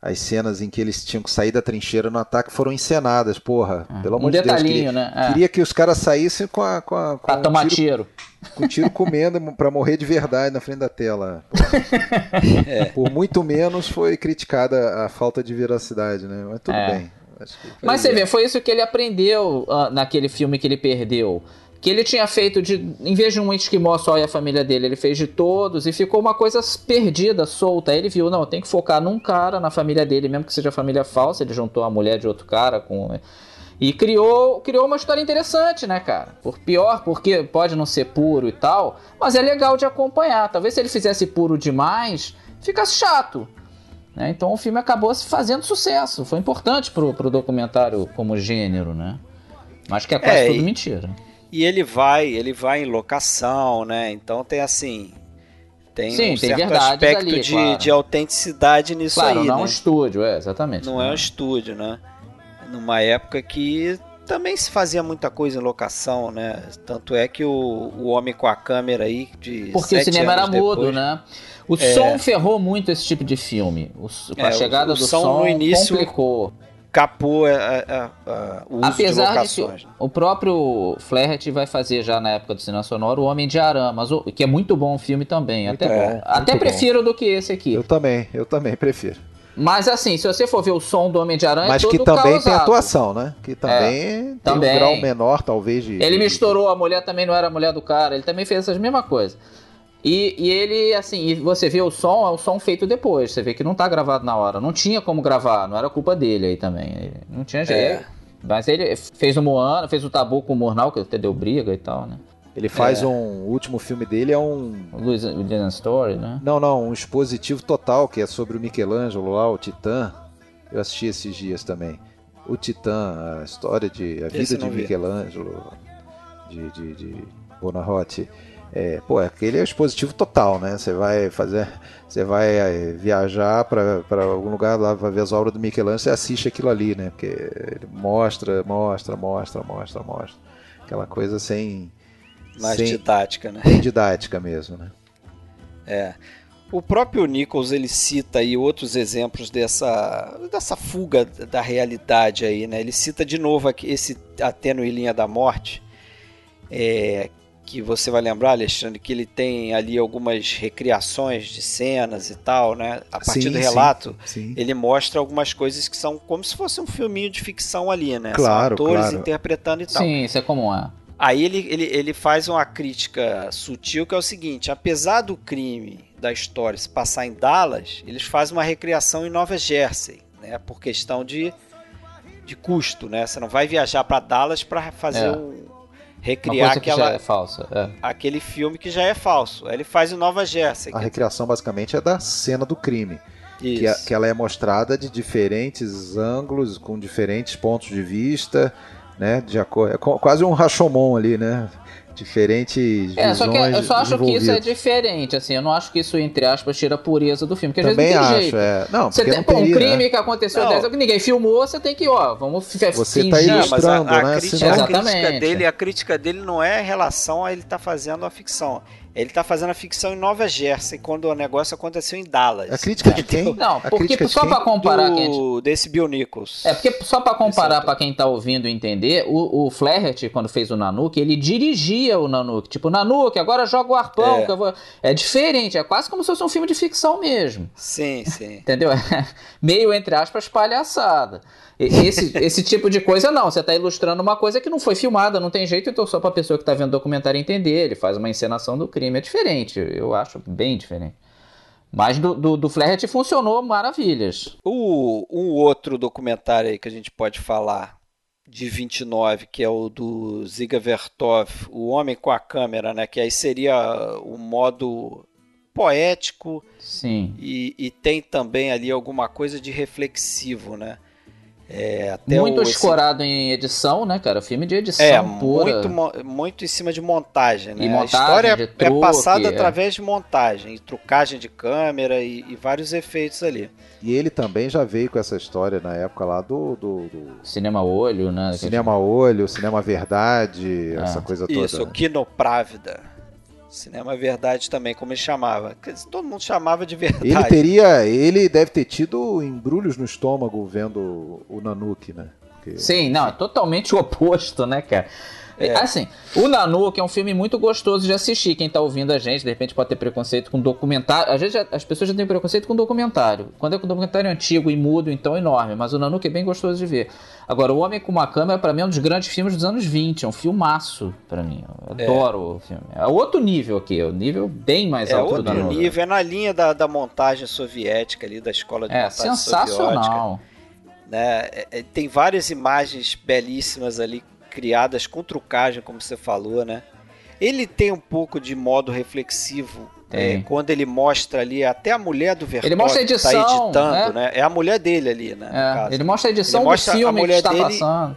as cenas em que eles tinham que sair da trincheira no ataque foram encenadas, porra. É. Pelo amor um de Deus. Queria, né? É. queria que os caras saíssem com a. Com a com pra tomar tiro, tiro. Com tiro comendo pra morrer de verdade na frente da tela. é. Por muito menos foi criticada a falta de veracidade, né? Mas tudo é. bem. Mas você vê, foi isso que ele aprendeu uh, naquele filme que ele perdeu que ele tinha feito de, em vez de um esquimó só e a família dele, ele fez de todos e ficou uma coisa perdida, solta. Aí ele viu, não, tem que focar num cara na família dele, mesmo que seja família falsa, ele juntou a mulher de outro cara com e criou, criou uma história interessante, né, cara? Por pior, porque pode não ser puro e tal, mas é legal de acompanhar. Talvez se ele fizesse puro demais, ficasse chato. Né? Então o filme acabou se fazendo sucesso. Foi importante pro, pro documentário como gênero, né? Mas que é quase é, tudo e... mentira. E ele vai, ele vai em locação, né? Então tem assim, tem Sim, um tem certo aspecto ali, de, claro. de autenticidade nisso claro, aí. Não né? é um estúdio, é, exatamente. Não é um estúdio, né? Numa época que também se fazia muita coisa em locação, né? Tanto é que o, o Homem com a Câmera aí de Porque o cinema era mudo, depois, né? O é... som ferrou muito esse tipo de filme. O, com a é, chegada o, o do som, som no início complicou capou a, a, a, o uso Apesar de locações. De que o próprio Flaherty vai fazer já na época do cinema sonoro o Homem de Arama, mas o, que é muito bom o filme também. Muito até bom, até prefiro bom. do que esse aqui. Eu também, eu também prefiro. Mas assim, se você for ver o som do Homem de Aranha, mas é que também causado. tem atuação, né? Que também é, tem também. um grau menor, talvez. De, ele misturou a mulher também não era a mulher do cara. Ele também fez essas mesmas coisas. E, e, ele, assim, e você vê o som, é o som feito depois. Você vê que não tá gravado na hora. Não tinha como gravar, não era culpa dele aí também. Não tinha jeito. É. Mas ele fez o Moana, fez o Tabu com o Murnau, que até deu briga e tal, né? Ele faz é. um. O último filme dele é um. Louisiana Story, né? Não, não, um expositivo total, que é sobre o Michelangelo lá, o Titã. Eu assisti esses dias também. O Titã, a história de. a vida de Michelangelo, de, de, de Bonarotti. É, pô, aquele é expositivo total, né? Você vai fazer, você vai é, viajar para algum lugar lá para ver as obras do Michelangelo, você assiste aquilo ali, né? Porque ele mostra, mostra, mostra, mostra, mostra. Aquela coisa sem mais sem, didática, né? Bem didática mesmo, né? É. O próprio Nichols ele cita aí outros exemplos dessa, dessa fuga da realidade aí, né? Ele cita de novo aqui esse A Tênue Linha da Morte, é, que você vai lembrar, Alexandre, que ele tem ali algumas recriações de cenas e tal, né? A partir sim, do relato, sim, sim. ele mostra algumas coisas que são como se fosse um filminho de ficção ali, né? Claro, são atores claro. interpretando e tal. Sim, isso é comum, é. Aí ele, ele, ele faz uma crítica sutil que é o seguinte: apesar do crime da história se passar em Dallas, eles fazem uma recriação em Nova Jersey, né? Por questão de, de custo, né? Você não vai viajar para Dallas para fazer é. um recriar aquela é falsa, é. aquele filme que já é falso. Aí ele faz o Nova Jersey. A recriação basicamente é da cena do crime. Que, é, que, ela é mostrada de diferentes ângulos, com diferentes pontos de vista, né? De acordo, é quase um Rashomon ali, né? Diferentes é, só que eu só acho que isso é diferente, assim, eu não acho que isso, entre aspas, tira a pureza do filme, porque Também às vezes não tem acho, jeito. É. Não, você tem, não um crime né? que aconteceu dessa, que ninguém filmou, você tem que, ó, vamos Você fingir. tá ilustrando, a, a né? Crítica, a crítica dele, a crítica dele não é em relação a ele estar tá fazendo a ficção. Ele tá fazendo a ficção em Nova Jersey, quando o negócio aconteceu em Dallas. A crítica de quem? Não, a porque só para comparar... Do, gente... Desse Bill Nichols. É, porque só para comparar para quem tá ouvindo entender, o, o Flaherty, quando fez o Nanook, ele dirigia o Nanook. Tipo, Nanook, agora joga o arpão. É. Vou... é diferente, é quase como se fosse um filme de ficção mesmo. Sim, sim. Entendeu? Meio, entre aspas, palhaçada. Esse, esse tipo de coisa não, você está ilustrando uma coisa que não foi filmada, não tem jeito, então só para a pessoa que está vendo o documentário entender, ele faz uma encenação do crime, é diferente, eu acho bem diferente. Mas do, do, do Flaherty funcionou maravilhas. O, um outro documentário aí que a gente pode falar de 29, que é o do Ziga Vertov, O Homem com a Câmera, né? Que aí seria o modo poético Sim. E, e tem também ali alguma coisa de reflexivo, né? É, muito escorado esse... em edição, né, cara? Filme de edição é, pura. Muito, muito em cima de montagem, né? E montagem, a história de truque, é passada é. através de montagem, e trucagem de câmera e, e, vários efeitos ali. E ele também já veio com essa história na época lá do... do, do... Cinema Olho, né? Cinema Olho, Cinema Verdade, é. essa coisa toda. Isso, o Kinoprávida. Cinema Verdade também, como ele chamava. Todo mundo chamava de verdade. Ele teria. Ele deve ter tido embrulhos no estômago vendo o Nanuki, né? Porque... Sim, não, é totalmente o oposto, né, cara? É. Assim, o Nanook é um filme muito gostoso de assistir. Quem tá ouvindo a gente, de repente pode ter preconceito com documentário. Às vezes as pessoas já têm preconceito com documentário. Quando é com documentário antigo e mudo, então é enorme. Mas o Nanook é bem gostoso de ver. Agora, O Homem com uma Câmera, para mim, é um dos grandes filmes dos anos 20. É um filmaço, para mim. Eu é. adoro é. o filme. É outro nível aqui, é um nível bem mais é alto outro do nível, é na linha da, da montagem soviética ali, da escola de é, montagem sensacional. soviética. Né? É, tem várias imagens belíssimas ali criadas com trucagem, como você falou, né? Ele tem um pouco de modo reflexivo é, quando ele mostra ali até a mulher do Vertov ele mostra a edição, tá editando, né? né? É a mulher dele ali, né? É, ele mostra a edição ele do filme que está passando.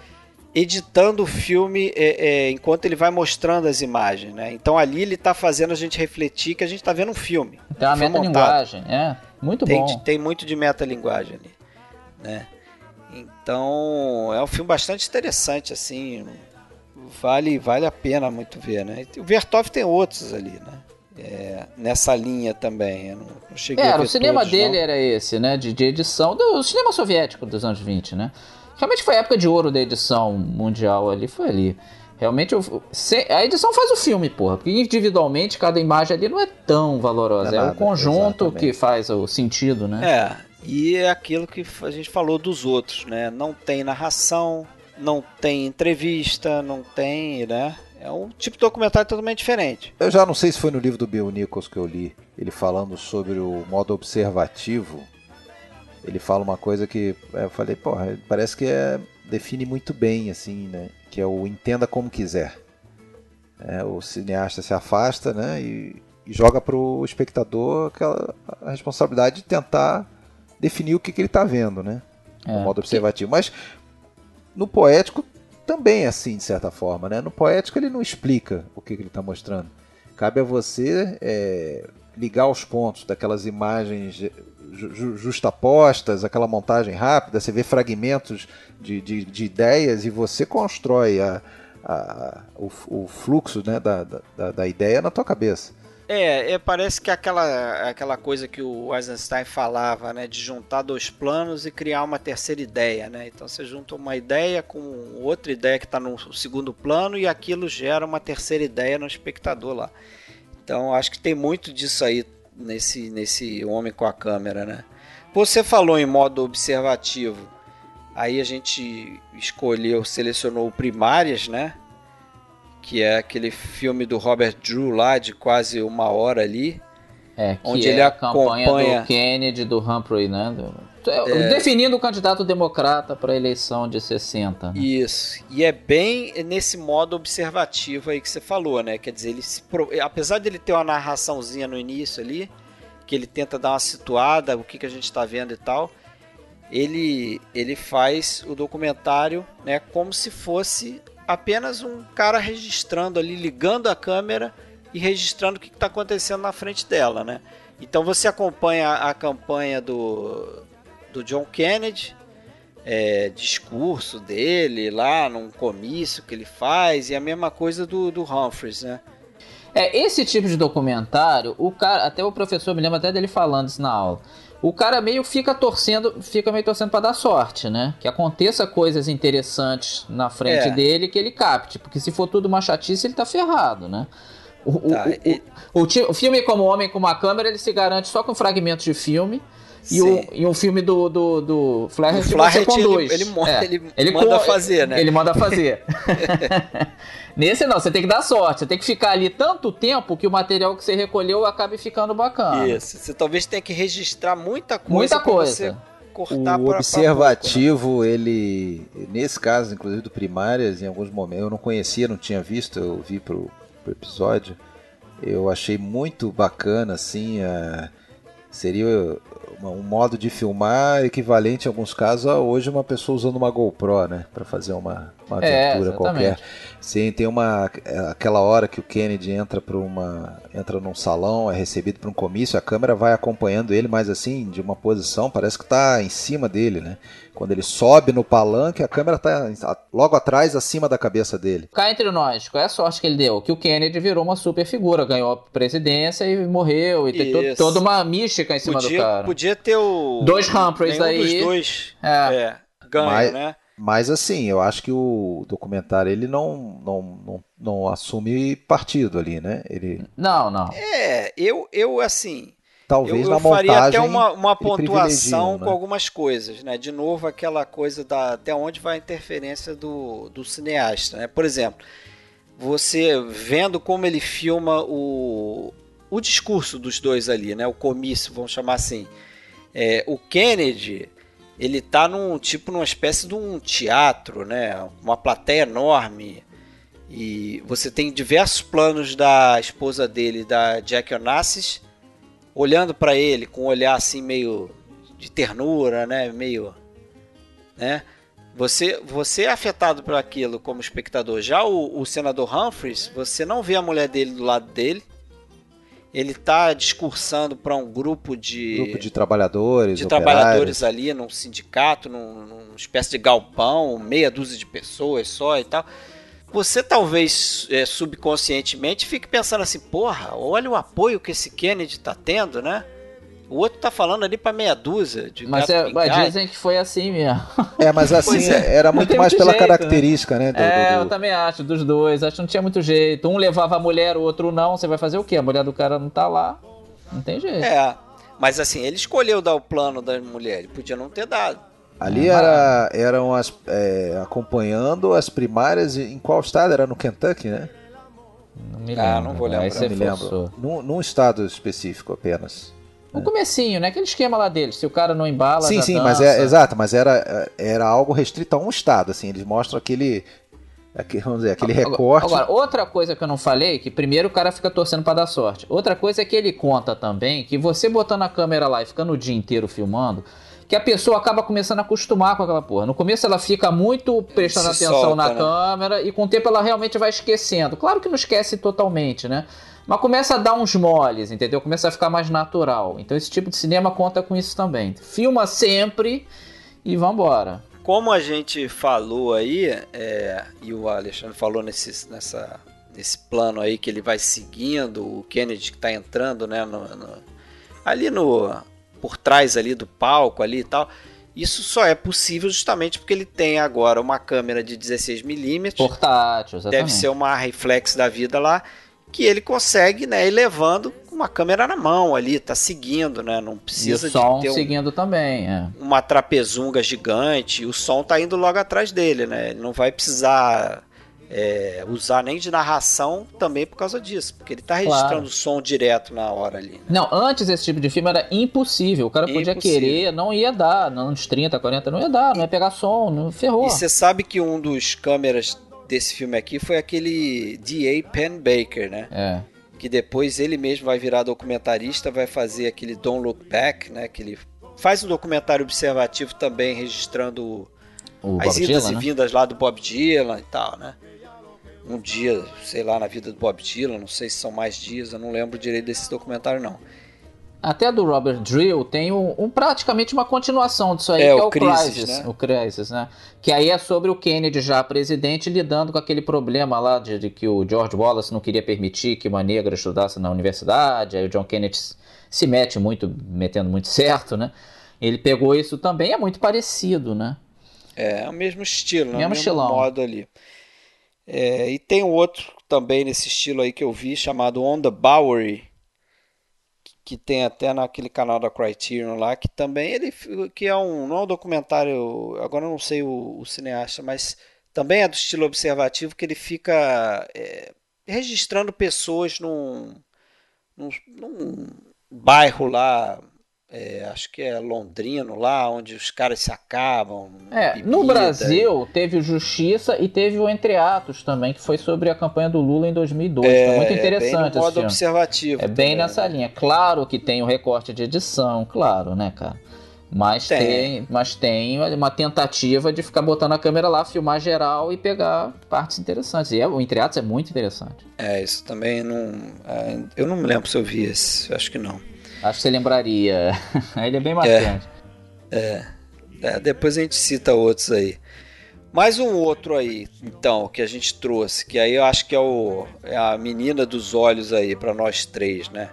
Editando o filme é, é, enquanto ele vai mostrando as imagens, né? Então ali ele está fazendo a gente refletir que a gente está vendo um filme. Tem uma metalinguagem, é. Muito tem, bom. Tem muito de metalinguagem ali, né? Então, é um filme bastante interessante, assim. Vale, vale a pena muito ver, né? O Vertov tem outros ali, né? É, nessa linha também. Eu não, não cheguei é, a ver o cinema todos, dele não. era esse, né? De, de edição do cinema soviético dos anos 20, né? Realmente foi a época de ouro da edição mundial ali, foi ali. Realmente, a edição faz o filme, porra. Porque individualmente cada imagem ali não é tão valorosa. É, é nada, o conjunto exatamente. que faz o sentido, né? É, e é aquilo que a gente falou dos outros, né? Não tem narração, não tem entrevista, não tem, né? É um tipo de documentário totalmente diferente. Eu já não sei se foi no livro do Bill Nichols que eu li, ele falando sobre o modo observativo. Ele fala uma coisa que eu falei, porra, parece que é, define muito bem, assim, né? Que é o entenda como quiser. É, o cineasta se afasta, né? E, e joga para o espectador aquela, a responsabilidade de tentar definir o que, que ele está vendo, né? É. No modo observativo. Mas no poético também é assim, de certa forma, né? No poético ele não explica o que, que ele está mostrando. Cabe a você é, ligar os pontos daquelas imagens ju justapostas, aquela montagem rápida, você vê fragmentos de, de, de ideias e você constrói a, a, o, o, fluxo né, da, da, da ideia na tua cabeça. É, é, parece que aquela, aquela coisa que o Eisenstein falava, né, de juntar dois planos e criar uma terceira ideia, né? Então você junta uma ideia com outra ideia que está no segundo plano e aquilo gera uma terceira ideia no espectador lá. Então acho que tem muito disso aí nesse, nesse homem com a câmera, né? Você falou em modo observativo, aí a gente escolheu, selecionou primárias, né? Que é aquele filme do Robert Drew lá de quase uma hora ali. É, onde é ele a campanha acompanha... do Kennedy, do Humphrey, né? É. Definindo o candidato democrata para a eleição de 60. Né? Isso. E é bem nesse modo observativo aí que você falou, né? Quer dizer, ele se... apesar de ele ter uma narraçãozinha no início ali, que ele tenta dar uma situada, o que, que a gente está vendo e tal, ele, ele faz o documentário né, como se fosse apenas um cara registrando ali, ligando a câmera e registrando o que está acontecendo na frente dela, né? Então você acompanha a campanha do, do John Kennedy, é, discurso dele lá num comício que ele faz e a mesma coisa do, do Humphreys, né? É, esse tipo de documentário, o cara, até o professor me lembra até dele falando isso na aula. O cara meio fica torcendo, fica meio torcendo para dar sorte, né? Que aconteça coisas interessantes na frente é. dele que ele capte, porque se for tudo uma chatice, ele tá ferrado, né? O, tá, o, e... o, o, filme como Homem com uma Câmera, ele se garante só com fragmentos de filme. E, o, e um filme do, do, do Flaherty, Flaherty ele, ele, é, ele, ele manda fazer, né? Ele manda fazer. Nesse não, você tem que dar sorte. Você tem que ficar ali tanto tempo que o material que você recolheu acabe ficando bacana. Isso. Você talvez tenha que registrar muita coisa. Muita coisa. cortar o pra, observativo, pra né? ele. Nesse caso, inclusive do Primárias, em alguns momentos, eu não conhecia, não tinha visto, eu vi pro, pro episódio. Eu achei muito bacana, assim. A, seria um modo de filmar equivalente em alguns casos a hoje uma pessoa usando uma GoPro, né, para fazer uma, uma aventura é, qualquer. Sim, tem uma aquela hora que o Kennedy entra para uma entra num salão, é recebido para um comício, a câmera vai acompanhando ele, mas assim, de uma posição, parece que está em cima dele, né? Quando ele sobe no palanque, a câmera está logo atrás, acima da cabeça dele. Cá entre nós, qual é a sorte que ele deu? Que o Kennedy virou uma super figura, ganhou a presidência e morreu, e tem to toda uma mística em cima podia, do cara. Podia ter o... Dois Humphreys aí. dos dois é. É, ganho, mas, né? Mas assim, eu acho que o documentário ele não, não, não, não assume partido ali, né? Ele... Não, não. É, eu, eu assim. Talvez eu, na eu montagem. faria até uma, uma pontuação né? com algumas coisas, né? De novo, aquela coisa da até onde vai a interferência do, do cineasta, né? Por exemplo, você vendo como ele filma o, o discurso dos dois ali, né? O comício, vamos chamar assim. É, o Kennedy ele tá num tipo numa espécie de um teatro, né? Uma plateia enorme. E você tem diversos planos da esposa dele, da Jack Onassis, olhando para ele com um olhar assim meio de ternura, né? Meio, né? Você, você é afetado por aquilo como espectador. Já o, o senador Humphreys, você não vê a mulher dele do lado dele ele está discursando para um grupo de grupo de trabalhadores, de trabalhadores ali num sindicato, num, numa espécie de galpão, meia dúzia de pessoas só e tal. Você talvez é, subconscientemente fique pensando assim, porra, olha o apoio que esse Kennedy está tendo, né? O outro tá falando ali pra meia dúzia de Mas é, dizem que foi assim mesmo. É, mas assim, é. era muito mais pela jeito, né? característica, né? né? Do, é, do, do... eu também acho, dos dois. Acho que não tinha muito jeito. Um levava a mulher, o outro não. Você vai fazer o quê? A mulher do cara não tá lá. Não tem jeito. É, mas assim, ele escolheu dar o plano da mulher. Ele podia não ter dado. Ali era, eram as, é, acompanhando as primárias em qual estado? Era no Kentucky, né? Não me lembro. Ah, não vou lembrar. Não me lembro. Num, num estado específico apenas. O é. comecinho, né? Aquele esquema lá deles. Se o cara não embala, Sim, sim, dança. mas é exato, mas era, era algo restrito a um estado, assim. Eles mostram aquele aquele, vamos dizer, aquele recorte. Agora, outra coisa que eu não falei, que primeiro o cara fica torcendo para dar sorte. Outra coisa é que ele conta também que você botando a câmera lá e ficando o dia inteiro filmando, que a pessoa acaba começando a acostumar com aquela porra. No começo ela fica muito prestando Se atenção solta, na né? câmera e com o tempo ela realmente vai esquecendo. Claro que não esquece totalmente, né? Mas começa a dar uns moles, entendeu? Começa a ficar mais natural. Então esse tipo de cinema conta com isso também. Filma sempre e vambora. Como a gente falou aí, é, e o Alexandre falou nesse, nessa, nesse plano aí que ele vai seguindo, o Kennedy que está entrando, né, no, no, ali no por trás ali do palco ali e tal. Isso só é possível justamente porque ele tem agora uma câmera de 16mm. Portátil, exatamente. Deve ser uma reflex da vida lá que ele consegue, né, ir levando uma câmera na mão ali, tá seguindo, né? Não precisa e o som de ter um, seguindo também, é. uma trapezunga gigante, o som tá indo logo atrás dele, né? Ele não vai precisar é, usar nem de narração também por causa disso, porque ele tá registrando claro. o som direto na hora ali. Né? Não, antes esse tipo de filme era impossível. O cara podia querer, não ia dar, nos 30, 40, não ia dar, não ia pegar som, não ferrou. E você sabe que um dos câmeras desse filme aqui foi aquele D.A. Penn Baker, né? É. Que depois ele mesmo vai virar documentarista, vai fazer aquele Don't Look Back, né? Que ele faz um documentário observativo também, registrando o as Bob idas Dylan, e né? vindas lá do Bob Dylan e tal, né? Um dia, sei lá, na vida do Bob Dylan, não sei se são mais dias, eu não lembro direito desse documentário não. Até do Robert Drill tem um, um, praticamente uma continuação disso aí, é, que o é o Crisis, Crisis, né? o Crisis, né? Que aí é sobre o Kennedy já presidente lidando com aquele problema lá de, de, que o George Wallace não queria permitir que uma negra estudasse na universidade, aí o John Kennedy se mete muito, metendo muito certo, né? Ele pegou isso também, é muito parecido, né? É, é o mesmo estilo, né? Mesmo o mesmo estilão. modo ali. É, e tem um outro também nesse estilo aí que eu vi, chamado On the Bowery, que tem até naquele canal da Criterion lá, que também ele que é um não é um documentário, agora não sei o, o cineasta, mas também é do estilo observativo que ele fica é, registrando pessoas num, num, num bairro lá é, acho que é Londrino lá, onde os caras se acabam. É, bebida, no Brasil teve o Justiça e teve o Entre Atos também, que foi sobre a campanha do Lula em 2002. É, foi muito é interessante bem no esse modo filme. observativo. É bem também, nessa né? linha. Claro que tem o recorte de edição, claro, né, cara? Mas Tem. tem. mas tem uma tentativa de ficar botando a câmera lá, filmar geral e pegar partes interessantes. E é, o Entre Atos é muito interessante. É, isso também não. é, eu não me lembro se eu vi esse, acho que não. Acho que você lembraria. Ele é bem marcante. É, depois a gente cita outros aí. Mais um outro aí, então, que a gente trouxe, que aí eu acho que é, o, é a menina dos olhos aí para nós três, né?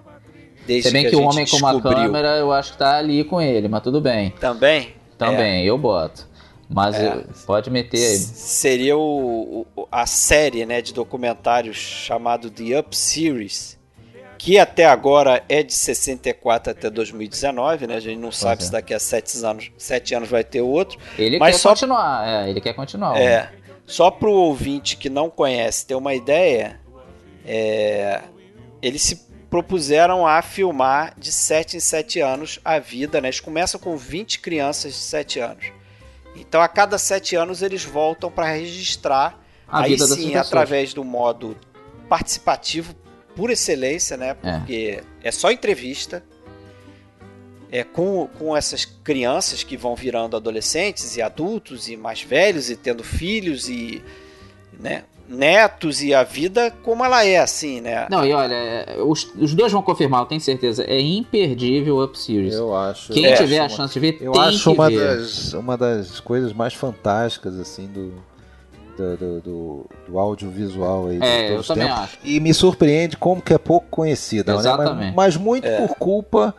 Desde Se bem que, a o homem com uma descobriu. câmera, eu acho que tá ali com ele, mas tudo bem. Também? Também, eu boto. Mas É. eu- pode meter aí. Seria o, o- a série né, de documentários chamado The Up Series, que até agora é de 64 até 2019, né? A gente não sabe é. se daqui a sete anos, sete anos vai ter outro. Ele Mas quer só- continuar, é, ele quer continuar. É, só para o ouvinte que não conhece ter uma ideia, é, eles se propuseram a filmar de 7 em 7 anos a vida, né? Eles começam com 20 crianças de 7 anos. Então, a cada 7 anos, eles voltam para registrar, A aí sim, através do modo participativo, por excelência, né? Porque é, só entrevista, é com, com essas crianças que vão virando adolescentes e adultos e mais velhos e tendo filhos e né, netos e a vida como ela é, assim, né? Não, e olha, é, os, os dois vão confirmar, eu tenho certeza. É imperdível o Up Series. Eu acho. Quem eu tiver a acho chance de ver, Eu tem acho que uma ver. das, uma das coisas mais fantásticas, assim, do, do, do, do- do audiovisual aí. de É, todos eu os também tempos. acho. E me surpreende como que é pouco conhecida. né? Exatamente. Mas, mas muito É. por culpa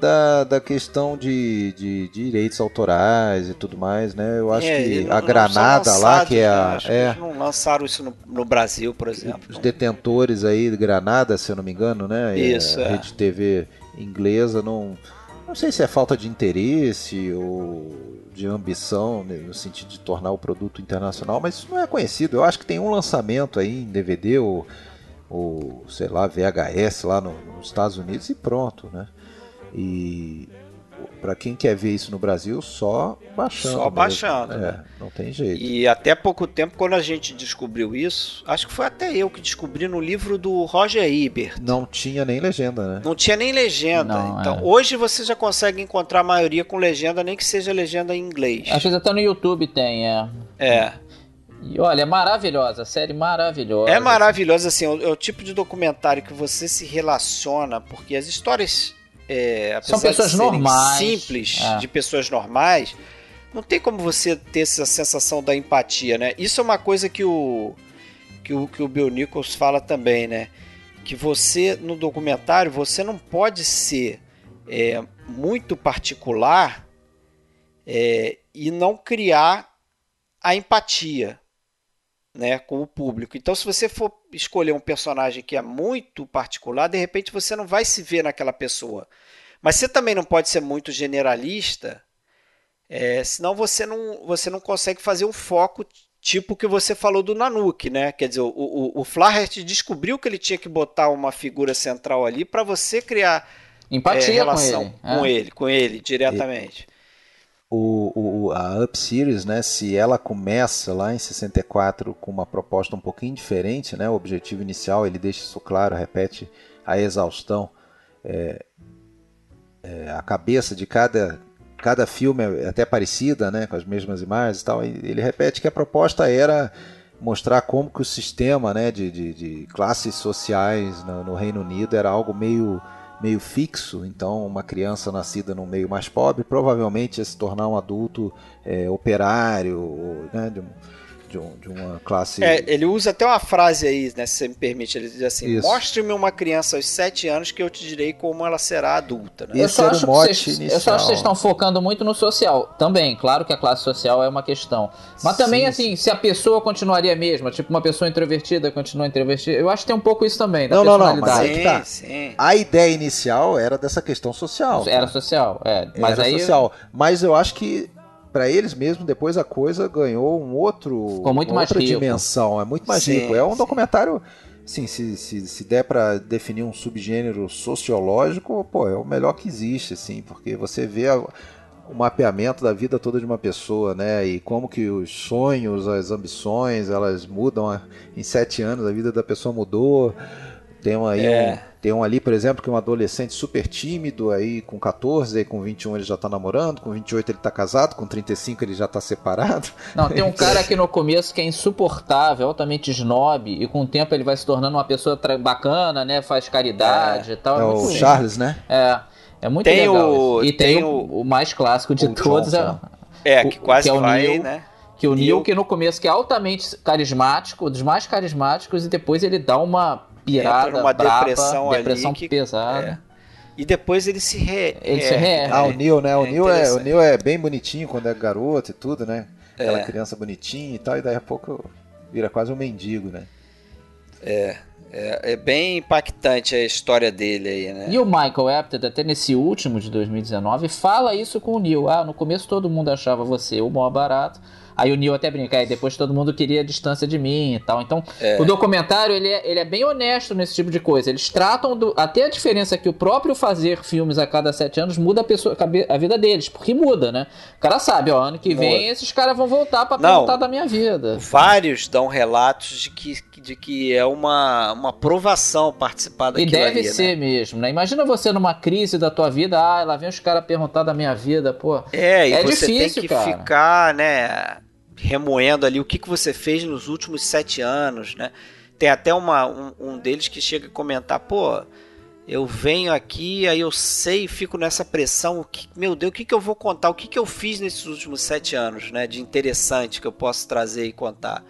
da, da questão de, de direitos autorais e tudo mais, né? Eu acho É, que não- a Granada lá, que é né? a... Acho que é, eles não lançaram isso no, no Brasil, por exemplo. os detentores aí de Granada, se eu não me engano, né? Isso, a é. rede TV inglesa não não sei se é falta de interesse ou de ambição né, no sentido de tornar o produto internacional, mas isso não é conhecido. Eu acho que tem um lançamento aí em DVD ou, ou sei lá VHS lá no- nos Estados Unidos e pronto, né? E para quem quer ver isso no Brasil, só baixando. Só mesmo. baixando, É, né? não tem jeito. E até pouco tempo, quando a gente descobriu isso, acho que foi até eu que descobri no livro do Roger Ebert. Não tinha nem legenda, né? Não tinha nem legenda. Não, então, é. hoje você já consegue encontrar a maioria com legenda, nem que seja legenda em inglês. Às vezes até no YouTube tem, é. É. E olha, é maravilhosa, série maravilhosa. É maravilhoso, assim, é o, é o tipo de documentário que você se relaciona, porque as histórias, é, São pessoas normais, simples, é. de pessoas normais, não tem como você ter essa sensação da empatia, né? Isso é uma coisa que o que o, que o Bill Nichols fala também, né? Que você, no documentário, você não pode ser é, muito particular é, e não criar a empatia né, com o público. Então, se você for escolher um personagem que é muito particular, de repente você não vai se ver naquela pessoa. Mas você também não pode ser muito generalista, é, senão você não, você não consegue fazer um foco tipo que você falou do Nanook, né? Quer dizer, o, o, o Flaherty descobriu que ele tinha que botar uma figura central ali para você criar Empatia é, relação com ele. com é. ele, com ele diretamente. O, o- a Up Series, né, se ela começa lá em 64 com uma proposta um pouquinho diferente, né, o objetivo inicial, ele deixa isso claro, repete a exaustão, é, é, a cabeça de cada, cada filme é até parecida, né, com as mesmas imagens e tal, e ele repete que a proposta era mostrar como que o sistema né, de, de, de classes sociais no, no Reino Unido era algo meio meio fixo, então uma criança nascida num meio mais pobre provavelmente ia se tornar um adulto é, operário, né, de, de, um, de, uma classe. É, ele usa até uma frase aí, né, se você me permite, ele diz assim: mostre-me uma criança aos 7 anos que eu te direi como ela será adulta. Né? Eu, só acho que vocês, eu só acho que vocês estão focando muito no social. Também, claro que a classe social é uma questão. Mas também, sim, assim, sim. se a pessoa continuaria mesma, tipo uma pessoa introvertida continua introvertida, eu acho que tem um pouco isso também. Não, não, não, mas aí tá. Sim, a ideia inicial era dessa questão social. Era social, é. Mas era aí... social. Mas eu acho que para eles mesmo, depois a coisa ganhou um outro, Ficou muito uma mais outra rico. dimensão. É muito mais sim, rico. É um sim. documentário. Sim, se, se, se der para definir um subgênero sociológico, pô, é o melhor que existe, assim, porque você vê a, o mapeamento da vida toda de uma pessoa, né? E como que os sonhos, as ambições, elas mudam. A, em sete anos a vida da pessoa mudou. Tem aí é. Tem um ali, por exemplo, que é um adolescente super tímido, aí com 14, aí com 21 ele já tá namorando, com 28 ele tá casado, com 35 ele já tá separado. Não, tem um cara aqui no começo que é insuportável, altamente snob, e com o tempo ele vai se tornando uma pessoa bacana, né? Faz caridade é, e tal. É, é o Charles, né? É. É muito tem legal. O, e tem, tem o, o, mais clássico de todos Johnson. é. É, que quase que é vai, Neil, né? Que o Neil, que no começo que é altamente carismático, dos mais carismáticos, e depois ele dá uma pirada, entra numa braba, depressão, depressão ali que, pesada. É. E depois ele se re... Ele se re... Ah, o Neil, né? O, é Neil é, o Neil é bem bonitinho quando é garoto e tudo, né? Aquela é. criança bonitinha e tal, e daí a pouco vira quase um mendigo, né? É. É, é, bem impactante a história dele aí, né? E o Michael Apted, até nesse último de 2019, fala isso com o Neil. Ah, no começo todo mundo achava você o maior barato. Aí o Neil até brinca, aí depois todo mundo queria distância de mim e tal. Então, é. o documentário, ele é, ele é bem honesto nesse tipo de coisa. Eles tratam do, até a diferença que o próprio fazer filmes a cada sete anos muda a, pessoa, a vida deles, porque muda, né? O cara sabe, ó, ano que vem esses caras vão voltar para perguntar da minha vida. Vários dão relatos de que, de que é uma, uma provação participar daquilo E deve ali, ser né? mesmo, né? Imagina você numa crise da tua vida, ah, lá vem os caras perguntar da minha vida, pô. É, e é você difícil, tem que cara. ficar, né remoendo ali o que, que você fez nos últimos sete anos, né? Tem até uma, um, um deles que chega a comentar, pô, eu venho aqui, aí eu sei, fico nessa pressão, que, meu Deus, o que, que eu vou contar? O que, que eu fiz nesses últimos sete anos, né? De interessante que eu posso trazer e contar.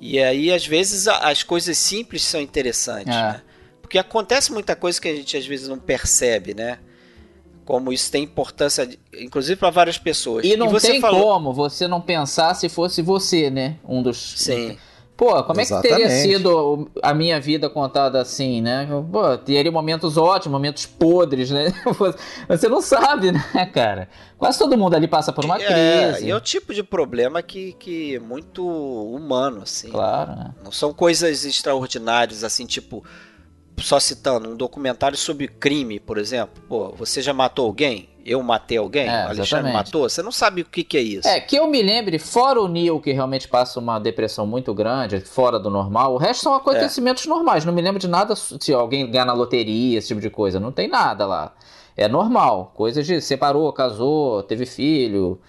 E aí, às vezes, as coisas simples são interessantes, é. né? Porque acontece muita coisa que a gente às vezes não percebe, né? Como isso tem importância, inclusive para várias pessoas. E não e tem falou... como você não pensar se fosse você, né? Um dos. Sim. Pô, como Exatamente. é que teria sido a minha vida contada assim, né? Pô, teria momentos ótimos, momentos podres, né? Você não sabe, né, cara? Quase todo mundo ali passa por uma é, crise. E é o tipo de problema que, que é muito humano, assim. Claro, né? Não são coisas extraordinárias, assim, tipo só citando, um documentário sobre crime, por exemplo. Pô, você já matou alguém? Eu matei alguém? É, Alexandre matou? Você não sabe o que, que é isso. É, que eu me lembre, fora o Neil, que realmente passa uma depressão muito grande, fora do normal, o resto são acontecimentos é. normais. Não me lembro de nada se alguém ganha na loteria, esse tipo de coisa. Não tem nada lá. É normal. Coisas de separou, casou, teve filho.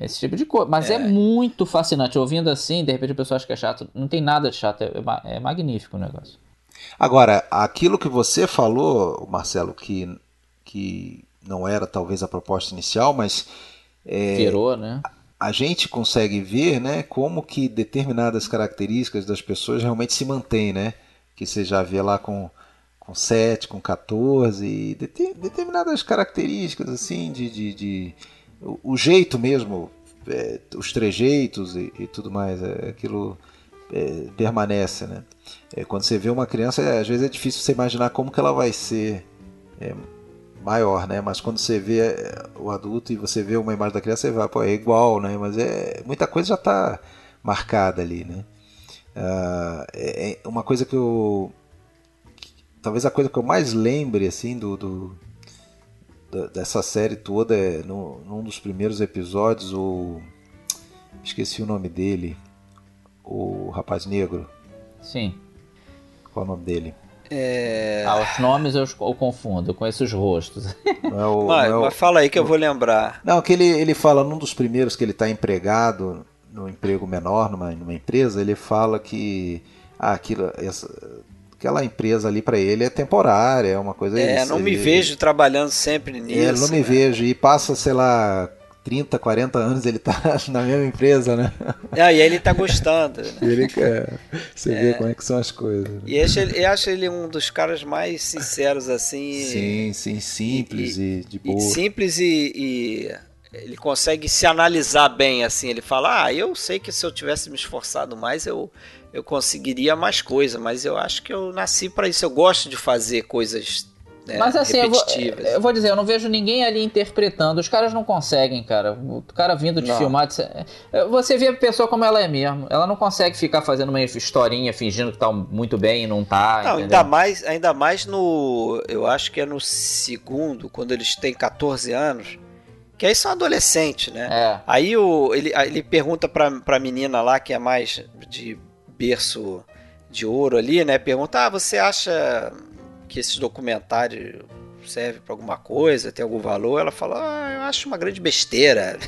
Esse tipo de coisa. Mas é. é muito fascinante. Ouvindo assim, de repente o pessoal acha que é chato. Não tem nada de chato. É, é magnífico o negócio. Agora, aquilo que você falou, Marcelo, que, que não era talvez a proposta inicial, mas. É, Virou, né? A gente consegue ver né, como que determinadas características das pessoas realmente se mantêm, né? Que você já vê lá com, com 7, com 14, determinadas características assim de, de, de o, o, jeito mesmo, é, os trejeitos e, e tudo mais, é, aquilo é, permanece, né? É, quando você vê uma criança, é, às vezes é difícil você imaginar como que ela vai ser é, maior, né? Mas quando você vê é, o adulto e você vê uma imagem da criança, você vai, pô, é igual, né? Mas é muita coisa já está marcada ali, né? Ah, é, é, uma coisa que eu talvez a coisa que eu mais lembre assim do, do dessa série toda é no, num dos primeiros episódios o esqueci o nome dele o rapaz negro sim qual é o nome dele? É... Ah, os nomes eu, eu, confundo, eu conheço os rostos. É o, mas, é o... mas fala aí que eu vou lembrar. Não, que ele, ele fala num dos primeiros que ele está empregado, no emprego menor, numa, numa empresa, ele fala que ah, aquilo, essa, aquela empresa ali para ele é temporária, é uma coisa. É, não me vejo trabalhando sempre nisso. É, não me né? vejo. E passa, sei lá, 30, 40 anos ele tá na mesma empresa, né? Ah, e aí ele tá gostando. Né? ele quer. Você é. vê como é que são as coisas. Né? E acho ele, eu acho ele um dos caras mais sinceros, assim. Sim, sim, simples e, e de boa. E simples e, e, ele consegue se analisar bem, assim. Ele fala: Ah, eu sei que se eu tivesse me esforçado mais, eu, eu conseguiria mais coisa, mas eu acho que eu nasci para isso. Eu gosto de fazer coisas é, Mas assim, eu vou, eu vou, dizer, eu não vejo ninguém ali interpretando. Os caras não conseguem, cara. O cara vindo de não. filmar. É, você vê a pessoa como ela é mesmo. Ela não consegue ficar fazendo uma historinha fingindo que tá muito bem e não tá. Não, ainda mais, ainda mais no. Eu acho que é no segundo, quando eles têm 14 anos. Que aí são adolescentes, né? É. Aí o, ele, ele pergunta pra, pra menina lá, que é mais de berço de ouro ali, né? Pergunta: Ah, você acha que esse documentário serve para alguma coisa, tem algum valor, ela fala, ah, eu acho uma grande besteira.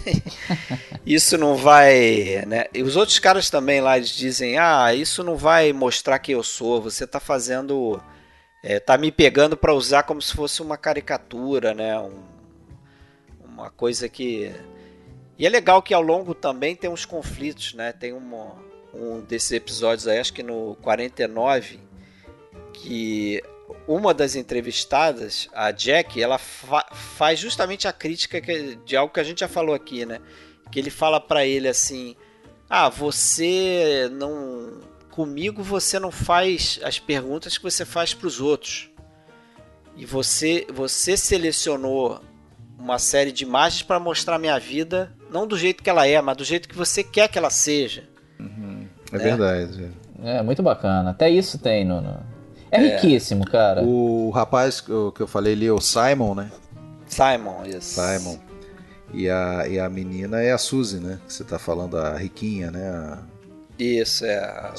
isso não vai, né? E os outros caras também lá eles dizem, ah, isso não vai mostrar quem eu sou, você tá fazendo, é, tá me pegando para usar como se fosse uma caricatura, né? Um, uma coisa que e é legal que ao longo também tem uns conflitos, né? Tem um, um desses episódios aí, acho que no 49, que uma das entrevistadas, a Jack, ela fa faz justamente a crítica que, de algo que a gente já falou aqui, né? Que ele fala para ele assim: "Ah, você não comigo você não faz as perguntas que você faz para os outros. E você você selecionou uma série de imagens para mostrar a minha vida, não do jeito que ela é, mas do jeito que você quer que ela seja. Uhum. É, é, verdade. É muito bacana. Até isso tem no, no é, é riquíssimo, cara. O rapaz que eu falei ali, o Simon, né? Simon, isso. Simon. E a, e a menina é a Suzy, né? Que você tá falando, a riquinha, né? A isso, é.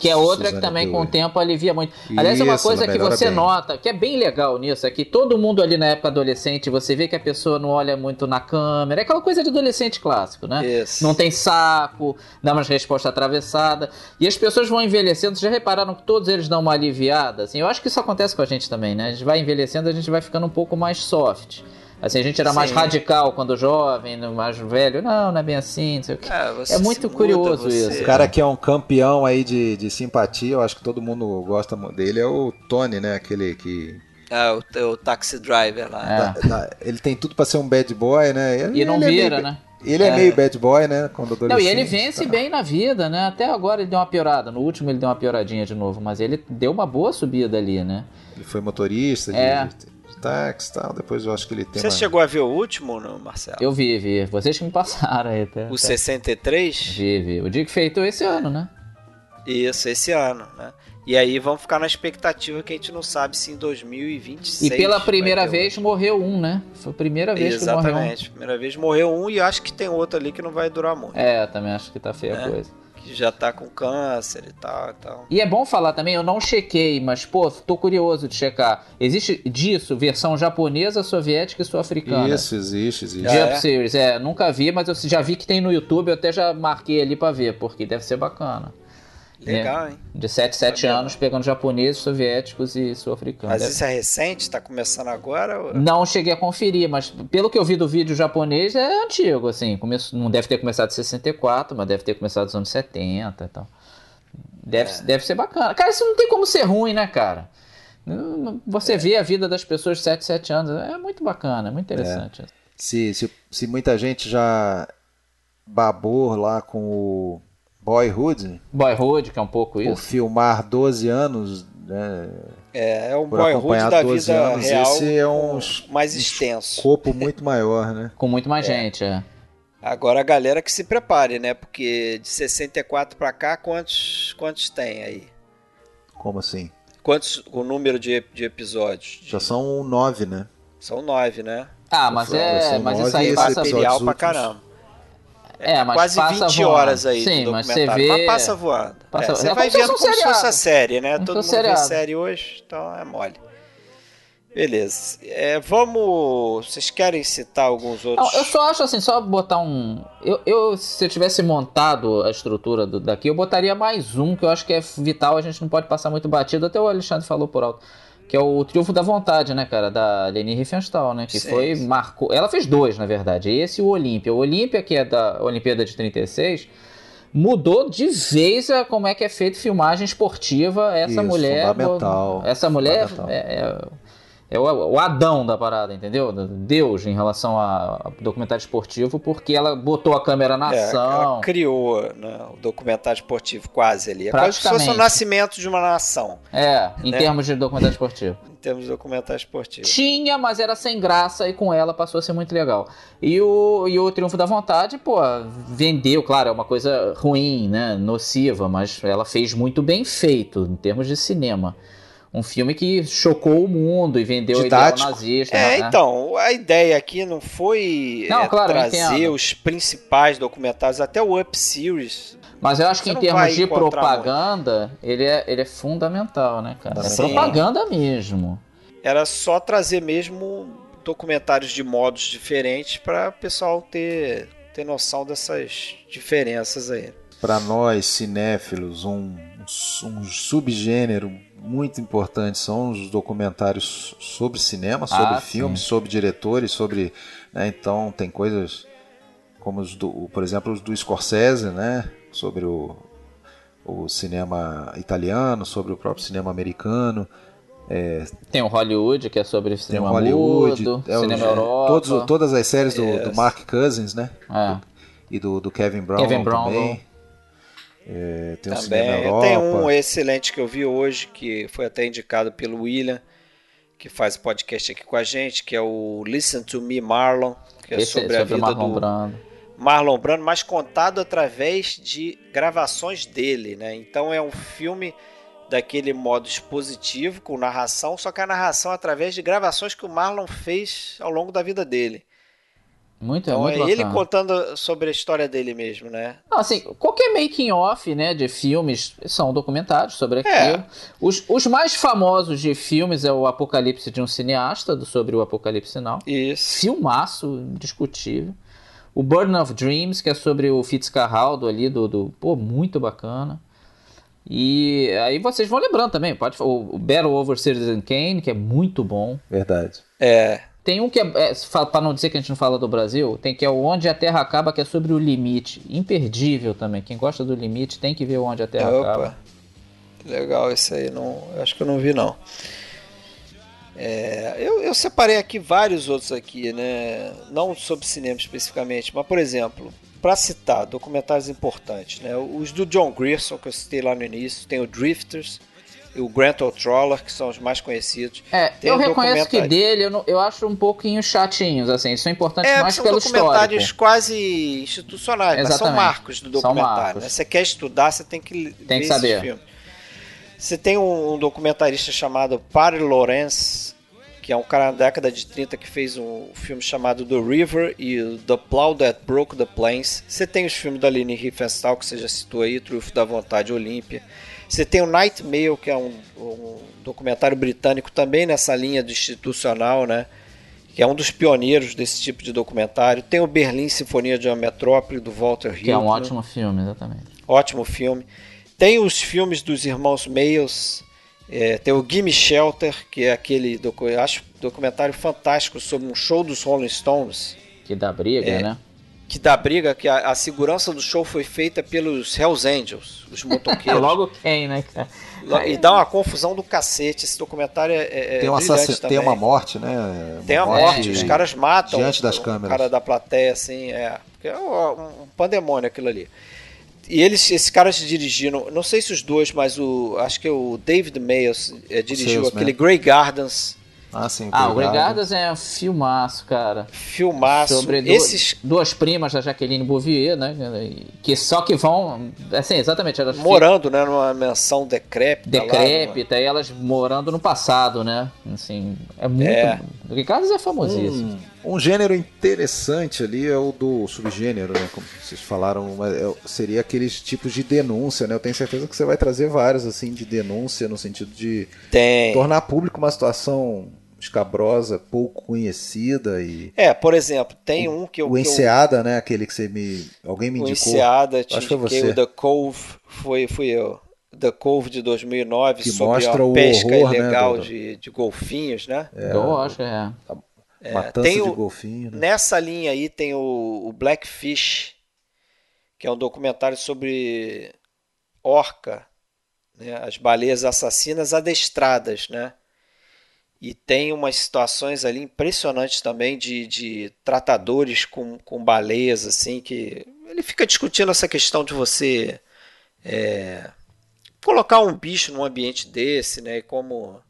Que é outra Suzane que também com o tempo alivia muito. Aliás, é uma coisa que você bem. nota, que é bem legal nisso, é que todo mundo ali na época adolescente, você vê que a pessoa não olha muito na câmera. É aquela coisa de adolescente clássico, né? Isso. Não tem saco, dá umas respostas atravessadas. E as pessoas vão envelhecendo, vocês já repararam que todos eles dão uma aliviada? Assim, eu acho que isso acontece com a gente também, né? A gente vai envelhecendo, a gente vai ficando um pouco mais soft. Assim, a gente era Sim. mais radical quando jovem, mais velho. Não, não é bem assim, não sei o quê. É, é muito curioso você. isso. O cara que é um campeão aí de, de simpatia, eu acho que todo mundo gosta dele, é o Tony, né? Aquele que é, o, o taxi driver lá. É. ele tem tudo para ser um bad boy, né? Ele, e não é vira, meio, né? Ele é, é, meio bad boy, né? Quando adolescente. Não, e ele vence tá. bem na vida, né? Até agora ele deu uma piorada. No último ele deu uma pioradinha de novo, mas ele deu uma boa subida ali, né? Ele foi motorista é. de, e tal. Depois eu acho que ele tem. Você uma... chegou a ver o último, não, Marcelo? Eu vi, vi. Vocês que me passaram aí. Até, o até. 63? Vi, vi. O dia que feitou esse ano, né? Isso, esse ano, né? E aí vamos ficar na expectativa que a gente não sabe se em 2026. E pela primeira vez um. morreu um, né? Foi a primeira vez Exatamente. que morreu um. Exatamente, primeira vez morreu um e acho que tem outro ali que não vai durar muito. É, também acho que tá feia a é. coisa que já tá com câncer e tal, e tal. E é bom falar também, eu não chequei, mas pô, tô curioso de checar. Existe disso versão japonesa, soviética e sul-africana? Isso, existe, existe. Jump é. Series, é, nunca vi, mas eu já vi que tem no YouTube, eu até já marquei ali para ver, porque deve ser bacana. Legal, hein? De 7, 7 anos pegando japoneses, soviéticos e sul-africanos. Mas isso é recente? Tá começando agora? Ou... Não cheguei a conferir, mas pelo que eu vi do vídeo japonês é antigo, assim. Começo, não deve ter começado em 64, mas deve ter começado nos anos 70 e tal. Deve, é. deve ser bacana. Cara, isso não tem como ser ruim, né, cara? Você é. vê a vida das pessoas de 7, 7 anos. É muito bacana, é muito interessante. É. Se, se, se muita gente já babou lá com o Boyhood. Boyhood, que é um pouco isso. Por filmar 12 anos, né? É, é um Boyhood da vida anos, real esse é um mais extenso. Um corpo muito maior, né? Com muito mais é. gente, é. Agora a galera que se prepare, né? Porque de 64 para cá, quantos, quantos tem aí? Como assim? Quantos o número de, de episódios? Já são nove, né? São nove, né? Ah, mas é, mas isso aí passa material pra caramba. É, mas quase passa 20 voando. horas aí Sim, do mas você vê... Mas passa voando. Passa... É, você é vai vendo como, como se fosse a série, né? Todo mundo seriado. vê série hoje, então é mole. Beleza. É, vamos. Vocês querem citar alguns outros? Eu só acho assim, só botar um. Eu, eu se eu tivesse montado a estrutura do, daqui, eu botaria mais um, que eu acho que é vital, a gente não pode passar muito batido, até o Alexandre falou por alto. Que é o Triunfo da Vontade, né, cara? Da Leni Riefenstahl, né? Que sim, foi. Marcou. Ela fez dois, na verdade. Esse e o Olímpia. O Olímpia, que é da Olimpíada de 36 mudou de vez a como é que é feito filmagem esportiva. Essa Isso, mulher. Fundamental. Essa mulher fundamental. É, é, é o, Adão da parada, entendeu? Deus em relação a, documentário esportivo, porque ela botou a câmera na é, ação. Ela criou né, o documentário esportivo quase ali. É quase se fosse o nascimento de uma nação. É, em né? termos de documentário esportivo. em termos de documentário esportivo. Tinha, mas era sem graça e com ela passou a ser muito legal. E o, e o Triunfo da Vontade, pô, vendeu, claro, é uma coisa ruim, né, nociva, mas ela fez muito bem feito em termos de cinema um filme que chocou o mundo e vendeu Didático. a ideia nazista. É, né? então, a ideia aqui não foi não, é, claro, trazer os principais documentários, até o Up Series. Mas eu acho que em termos de propaganda, ele é, ele é fundamental, né, cara? É propaganda mesmo. Era só trazer mesmo documentários de modos diferentes para o pessoal ter, ter noção dessas diferenças aí. Para nós, cinéfilos, um, um subgênero muito importantes são os documentários sobre cinema, sobre ah, filmes, sim. sobre diretores, sobre. Né, então tem coisas como os do, por exemplo, os do Scorsese, né? Sobre o, o cinema italiano, sobre o próprio cinema americano. É, tem o Hollywood, que é sobre cinema tem o Hollywood, mudo, é, cinema Europa. Todos, todas as séries do, do Mark Cousins, né? É. e do, do Kevin Brown Kevin Brown também. É, tem Também. Um tem um excelente que eu vi hoje, que foi até indicado pelo William, que faz podcast aqui com a gente, que é o Listen to Me Marlon, que é Esse sobre, é sobre a vida Marlon do Brando. Marlon Brando, mas contado através de gravações dele, né? Então é um filme daquele modo expositivo com narração, só que a narração através de gravações que o Marlon fez ao longo da vida dele. Muito, então, muito é ele contando sobre a história dele mesmo, né? Não, assim, qualquer making off, né, de filmes são documentários sobre é. aquilo. É. Os, os mais famosos de filmes é o Apocalipse de um cineasta, do, sobre o Apocalipse Now. Isso. Filmaço, discutível. O Burn of Dreams, que é sobre o Fitzcarraldo ali, do, do pô, muito bacana. E aí vocês vão lembrando também, pode o Battle Over Citizen Kane, que é muito bom. Verdade. É. Tem um que é, é para não dizer que a gente não fala do Brasil, tem que é o Onde a Terra Acaba, que é sobre o limite. Imperdível também. Quem gosta do limite tem que ver o Onde a Terra Opa. Acaba. Legal, esse aí não, acho que eu não vi não. É, eu, eu, separei aqui vários outros aqui, né? Não sobre cinema especificamente, mas por exemplo, para citar documentários importantes, né? Os do John Grierson que eu citei lá no início, tem o Drifters, o Grant O'Troller, que são os mais conhecidos. É, Tem eu um reconheço que dele eu, não, eu acho um pouquinho chatinhos, assim, são importantes é, mais são pelo histórico. São documentários quase institucionais, Exatamente. mas são marcos do documentário. Né? Você quer estudar, você tem que tem que saber. filme. Você tem um, um documentarista chamado Parry Lawrence, que é um cara da década de 30 que fez um filme chamado The River e The Plow That Broke the Plains. Você tem os filmes da Leni Riefenstahl, que você já citou aí, Trufo da Vontade, Olímpia. Você tem o Night Mail, que é um, um, documentário britânico também nessa linha do institucional, né? Que é um dos pioneiros desse tipo de documentário. Tem o Berlim Sinfonia de uma Metrópole, do Walter Hill. Que é um ótimo filme, exatamente. Ótimo filme. Tem os filmes dos irmãos Mayles. É, tem o Gimme Shelter, que é aquele docu acho, documentário fantástico sobre um show dos Rolling Stones. Que dá briga, é, né? Que dá briga, que a, a, segurança do show foi feita pelos Hells Angels, os motoqueiros. Logo quem, né, cara? E dá uma confusão do cacete. Esse documentário é, é tem, um também. tem uma morte, né? Tem uma morte, os caras matam diante das câmeras. o cara da plateia, assim, é. É um, um pandemônio aquilo ali. E eles, esses caras dirigiram, não sei se os dois, mas o acho que o David Mayers é, dirigiu aquele Grey Gardens ah, sim. Ah, o Gregardas é um filmaço, cara. Filmaço. Sobre Esses... duas primas da Jaqueline Bouvier, né? Que só que vão. Assim, exatamente. Elas morando, né? Numa menção decrépita. Decrépita, lá, e elas morando no passado, né? Assim, é muito. É. O Gregardas é famosíssimo. Um, um, gênero interessante ali é o do subgênero, né? Como vocês falaram, é, seria aqueles tipos de denúncia, né? Eu tenho certeza que você vai trazer vários, assim, de denúncia, no sentido de Tem. tornar público uma situação escabrosa, pouco conhecida e. É, por exemplo, tem um que eu. O Enseada, eu... né? Aquele que você me. Alguém me indicou. O Enseada, te Acho que você. o The Cove, foi, fui eu. The Cove de 2009 que sobre mostra a pesca horror, ilegal né, de, de golfinhos, né? É, eu acho, é. A matança tem de o, golfinho. Né? Nessa linha aí tem o, o Blackfish, que é um documentário sobre orca, né? as baleias assassinas adestradas, né? E tem umas situações ali impressionantes também de, de tratadores com, com baleias, assim, que ele fica discutindo essa questão de você é, colocar um bicho num ambiente desse, né? E como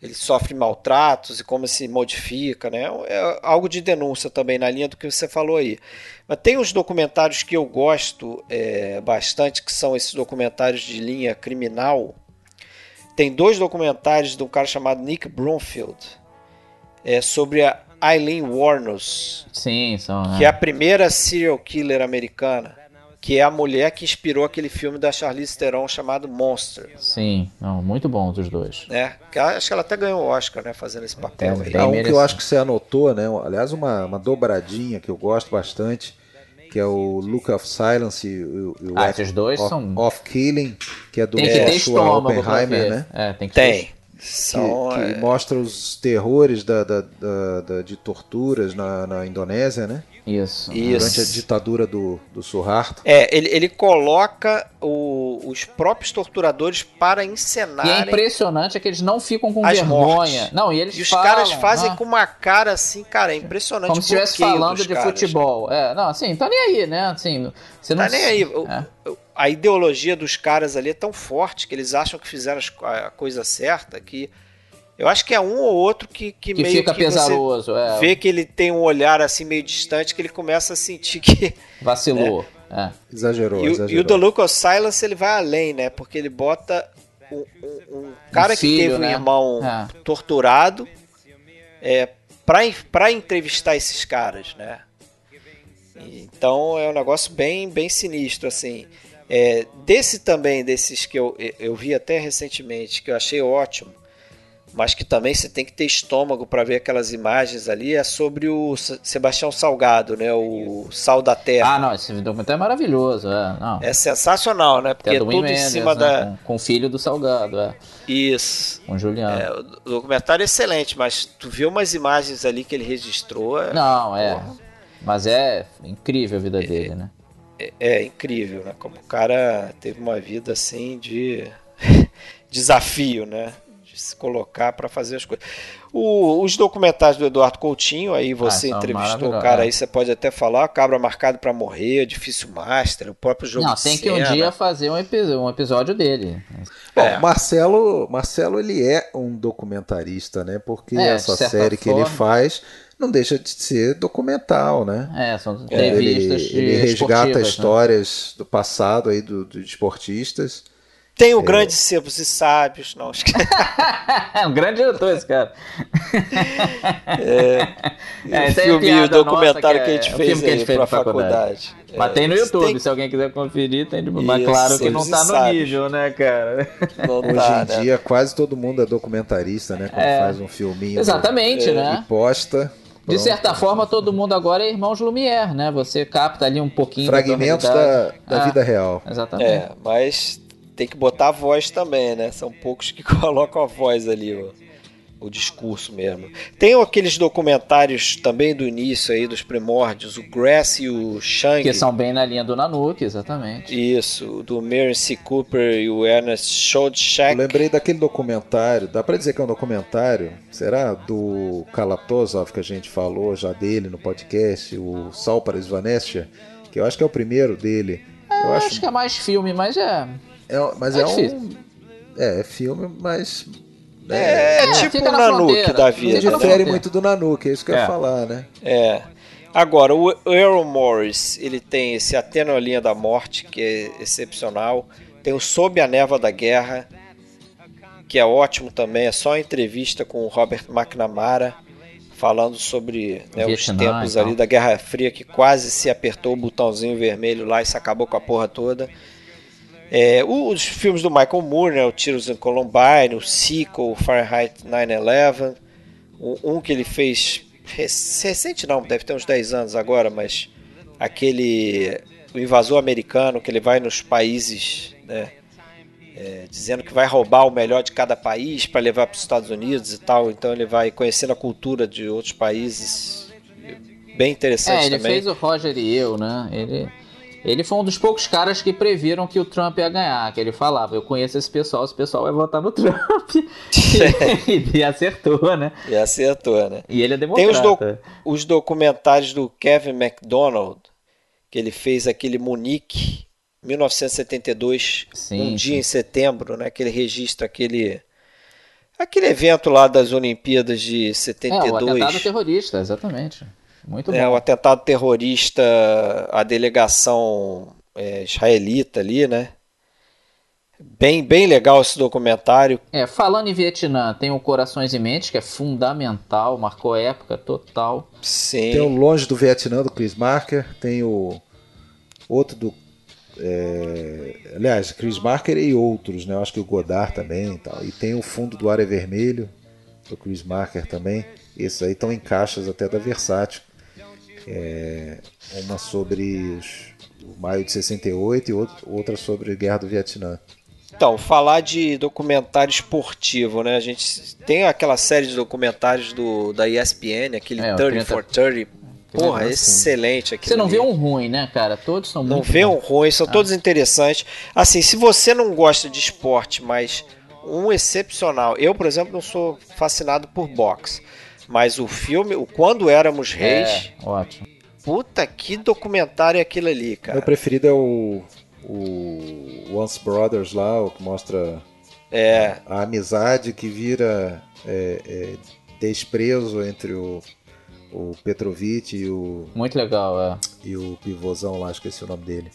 ele sofre maltratos e como se modifica, né? É algo de denúncia também na linha do que você falou aí. Mas tem uns documentários que eu gosto é, bastante, que são esses documentários de linha criminal. Tem dois documentários de um cara chamado Nick Bromfield é, sobre a Eileen Warnos. Sim, são. Que é a primeira serial killer americana que é a mulher que inspirou aquele filme da Charlize Theron chamado Monster. Sim, não, muito bom dos dois. É, acho que ela até ganhou o Oscar, né, fazendo esse papel. É, é um que eu acho que você anotou, né? Aliás, uma, uma dobradinha que eu gosto bastante, que é o Look of Silence e o, o ah, esses dois of, são Off Killing, que é do tem que ter estômago Oppenheimer, né? É, tem que tem. São, que, que é... mostra os terrores da, da, da, da de torturas na, na Indonésia, né? Isso. Durante a ditadura do, do Suharto. É, ele, ele coloca o, os próprios torturadores para encenar. E é impressionante é que eles não ficam com vergonha. Mortes. Não, e eles E os falam, caras fazem ah, com uma cara assim, cara, é impressionante. Como se estivesse falando de caras. futebol. É, não, assim, tá nem aí, né? Assim, você não tá nem aí. É. A ideologia dos caras ali é tão forte que eles acham que fizeram a coisa certa que eu acho que é um ou outro que, que, que meio fica que pesaroso. É. Vê que ele tem um olhar assim meio distante que ele começa a sentir que. Vacilou. Né? É. Exagerou, e, exagerou. E o The Look of Silence ele vai além, né? Porque ele bota um, um, um cara um filho, que teve né? um irmão é. torturado é, para entrevistar esses caras, né? Então é um negócio bem, bem sinistro, assim. É, desse também, desses que eu, eu vi até recentemente, que eu achei ótimo, mas que também você tem que ter estômago para ver aquelas imagens ali, é sobre o Sebastião Salgado, né? O Sal da Terra. Ah, não, esse documentário é maravilhoso, é. Não. É sensacional, né? Porque é, tudo Mendes, em cima né? da. Com, com, o filho do Salgado, é. Isso. Com o Juliano. É, o documentário é excelente, mas tu viu umas imagens ali que ele registrou. É... Não, é. Porra. Mas é incrível a vida é, dele, né? É, é incrível, né? Como o cara teve uma vida assim de desafio, né? Se colocar para fazer as coisas. O, os documentários do Eduardo Coutinho, aí você ah, entrevistou o cara, aí você pode até falar, Cabra Marcado para Morrer, Difícil Master, o próprio jogo Não, tem que um dia fazer um, episódio, um episódio dele. Bom, é. Marcelo, Marcelo, ele é um documentarista, né? Porque é, essa série forma. que ele faz não deixa de ser documental, né? É, são entrevistas ele, ele resgata né? histórias né? do passado aí do, do esportistas tem o é. Grande Sebos e Sábios, não É um grande autor esse cara. É, é, o filme e o documentário que, é, que, a gente fez aí pra faculdade. faculdade. Mas tem no YouTube, tem... se alguém quiser conferir, tem de... Mas claro que não tá no nível, né, cara? Não Hoje tá, em né? dia quase todo mundo é documentarista, né? Quando é. faz um filminho. Exatamente, do... né? E posta. De certa forma, todo mundo agora é irmãos Lumière, né? Você capta ali um pouquinho Fragmentos da, da, vida real. Exatamente. É, mas tem que botar a voz também, né? São poucos que colocam a voz ali, o, o discurso mesmo. Tem aqueles documentários também do início aí, dos primórdios, o Grass e o Shang. Que são bem na linha do Nanook, exatamente. Isso, do Mary C. Cooper e o Ernest Schoedsack. Eu lembrei daquele documentário, dá pra dizer que é um documentário, será? Do Kalatozov, que a gente falou já dele no podcast, o Sal para Svanestia, que eu acho que é o primeiro dele. É, eu acho... acho que é mais filme, mas é... É, mas é, é um. É, é filme, mas. É, é, é tipo o Nanook da vida. Não difere muito do Nanook, é isso que eu ia é. falar, né? É. Agora, o Errol Morris, ele tem esse Atena Linha da Morte, que é excepcional. Tem o Sob a Neva da Guerra, que é ótimo também. É só entrevista com o Robert McNamara, falando sobre né, os tempos ali da Guerra Fria, que quase se apertou o botãozinho vermelho lá e se acabou com a porra toda. É, os filmes do Michael Moore, né, o Tiros em Columbine, o Sequel, o Fahrenheit 9/11, Um que ele fez recente não, deve ter uns 10 anos agora, mas aquele o invasor americano que ele vai nos países, né, é, dizendo que vai roubar o melhor de cada país para levar para os Estados Unidos e tal. Então ele vai conhecendo a cultura de outros países. Bem interessante é, ele também. fez o Roger e eu, né? Ele, ele foi um dos poucos caras que previram que o Trump ia ganhar. Que ele falava: Eu conheço esse pessoal, esse pessoal vai votar no Trump. e, e, acertou, né? E acertou, né? E ele é democrata. Tem os, os documentários do Kevin McDonald, que ele fez aquele Munique 1972, sim, um dia sim. em setembro, né? Que ele registra aquele aquele evento lá das Olimpíadas de 72. É, o atentado terrorista, exatamente. Muito é, bom. o atentado terrorista, a delegação é, israelita ali, né? Bem, bem legal esse documentário. É, falando em Vietnã, tem o Corações em Mente, que é fundamental, marcou época total. Sim. Tem o Longe do Vietnã, do Chris Marker, tem o outro do é, aliás, Chris Marker e outros, né? Eu acho que o Godard também e tal. E tem o Fundo do Ar é Vermelho, do Chris Marker também. Esses aí estão em caixas até da Versátil. É, uma sobre os, o maio de 68 e outra sobre a Guerra do Vietnã. Então, falar de documentário esportivo, né? A gente tem aquela série de documentários do, da ESPN, aquele é, 30 for 30 Porra, excelente aqui. Você não ali. vê um ruim, né, cara? Todos são não muito Não vê um ruim, são ah. todos interessantes. Assim, se você não gosta de esporte, mas um excepcional. Eu, por exemplo, não sou fascinado por boxe, mas o filme, o Quando Éramos Reis. É, ótimo. Puta, que documentário é aquilo ali, cara. Meu preferido é o, o Once Brothers lá, o que mostra é. a, a amizade que vira é, é, desprezo entre o o Petrovic e o. Muito legal, é. E o pivôzão lá, esqueci o nome dele.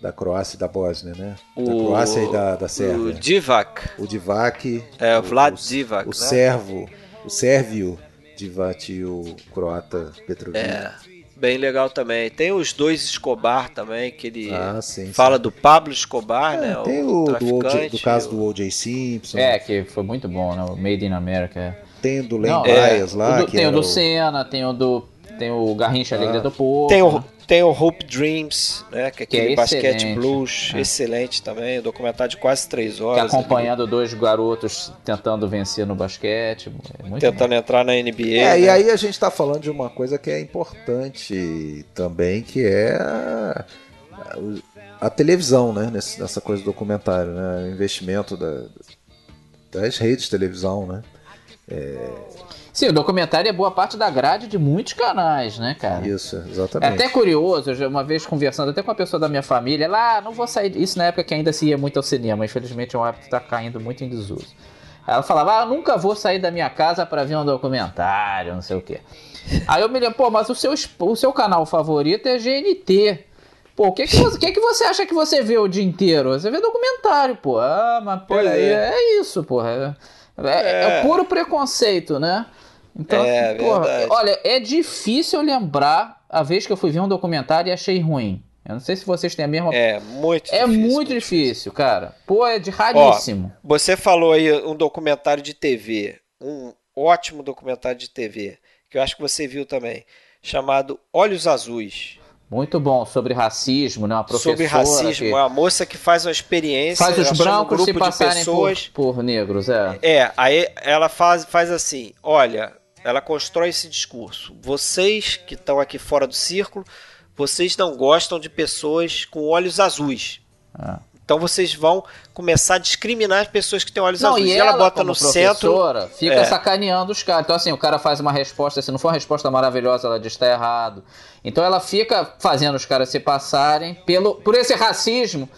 Da Croácia e da Bósnia, né? O, da Croácia e da, da Sérvia. O Divac. O Divac. É, o Vlad o, Divac. O, né? servo. O sérvio Divac e o croata Petrovic. É. Bem legal também. Tem os dois Escobar também, que ele ah, sim, fala sim. do Pablo Escobar, é, né? Tem o, o do, OJ, do caso do O.J. Simpson. É, que foi muito bom, né? O Made in America. É. Tem o do Len Bias é, lá. O do, tem o do o... Senna, tem o do. Tem o Garrincha ah. Alegria do Povo. Tem o, tem o Hope Dreams, né? Que é aquele que é basquete blues, é. excelente também. Um documentário de quase três horas. Que acompanhando ali. dois garotos tentando vencer no basquete. É tentando bom. entrar na NBA. É, né? e aí a gente está falando de uma coisa que é importante também, que é a, a televisão, né? Nessa coisa do documentário, né? O investimento da, das redes de televisão, né? É... Sim, o documentário é boa parte da grade de muitos canais, né, cara? Isso, exatamente. É até curioso, uma vez conversando até com uma pessoa da minha família, lá, ah, não vou sair. Isso na época que ainda se ia muito ao cinema, infelizmente é um hábito que tá caindo muito em desuso. Aí ela falava, ah, nunca vou sair da minha casa para ver um documentário, não sei o quê. Aí eu me lembro, pô, mas o seu, o seu canal favorito é GNT. Pô, o que, que, você, que, que você acha que você vê o dia inteiro? Você vê documentário, pô. Ah, mas peraí, é. é isso, porra. É, é. é, puro preconceito, né? Então, é, porra, olha, é difícil lembrar a vez que eu fui ver um documentário e achei ruim. Eu não sei se vocês têm a mesma. É muito É difícil, muito difícil, cara. Pô, é de raríssimo. Ó, você falou aí um documentário de TV, um ótimo documentário de TV, que eu acho que você viu também, chamado Olhos Azuis. Muito bom, sobre racismo, né? Uma professora sobre racismo, que... uma moça que faz uma experiência. Faz os brancos um se passarem pessoas... por, por, negros, é. É, aí ela faz, faz assim: olha, ela constrói esse discurso. Vocês que estão aqui fora do círculo, vocês não gostam de pessoas com olhos azuis. É. Então vocês vão começar a discriminar as pessoas que têm olhos não, azuis. E ela, ela bota no centro. Fica é. sacaneando os caras. Então, assim, o cara faz uma resposta, se não for uma resposta maravilhosa, ela diz está errado. Então ela fica fazendo os caras se passarem pelo, por esse racismo.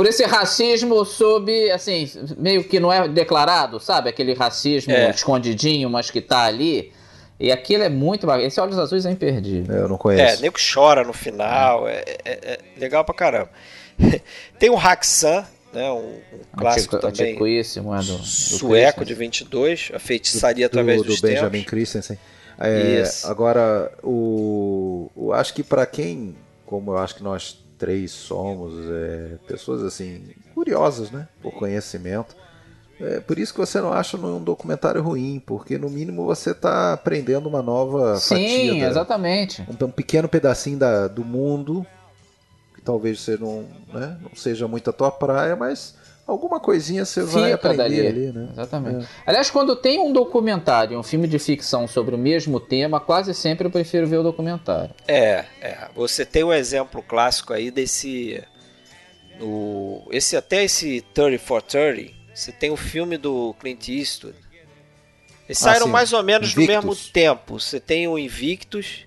Por esse racismo sob, assim, meio que não é declarado, sabe? Aquele racismo é. escondidinho, mas que tá ali. E aquilo é muito. Esse Olhos Azuis é imperdível. Eu não conheço. É, nego chora no final. É, é, é legal pra caramba. Tem o Haxan, né, um, um clássico Antico, também. Antiquíssimo, é do, do sueco de 22, a feitiçaria do, através do, dos do Benjamin tempos. Christensen. É, agora, o, o, acho que para quem, como eu acho que nós três somos, é, pessoas assim curiosas, né, por conhecimento, É por isso que você não acha um documentário ruim, porque no mínimo você está aprendendo uma nova Sim, fatia. Sim, exatamente. Um, um, pequeno pedacinho da, do mundo, que talvez você não, né, não seja muito a tua praia, mas alguma coisinha você Fica vai aprender dali. ali, né? Exatamente. É. Aliás, quando tem um documentário, um filme de ficção sobre o mesmo tema, quase sempre eu prefiro ver o documentário. É, é. Você tem um exemplo clássico aí desse. O, esse até esse 30 for 30, você tem o filme do Clint Eastwood. Eles ah, saíram sim. mais ou menos Invictus. no mesmo tempo. Você tem o Invictus,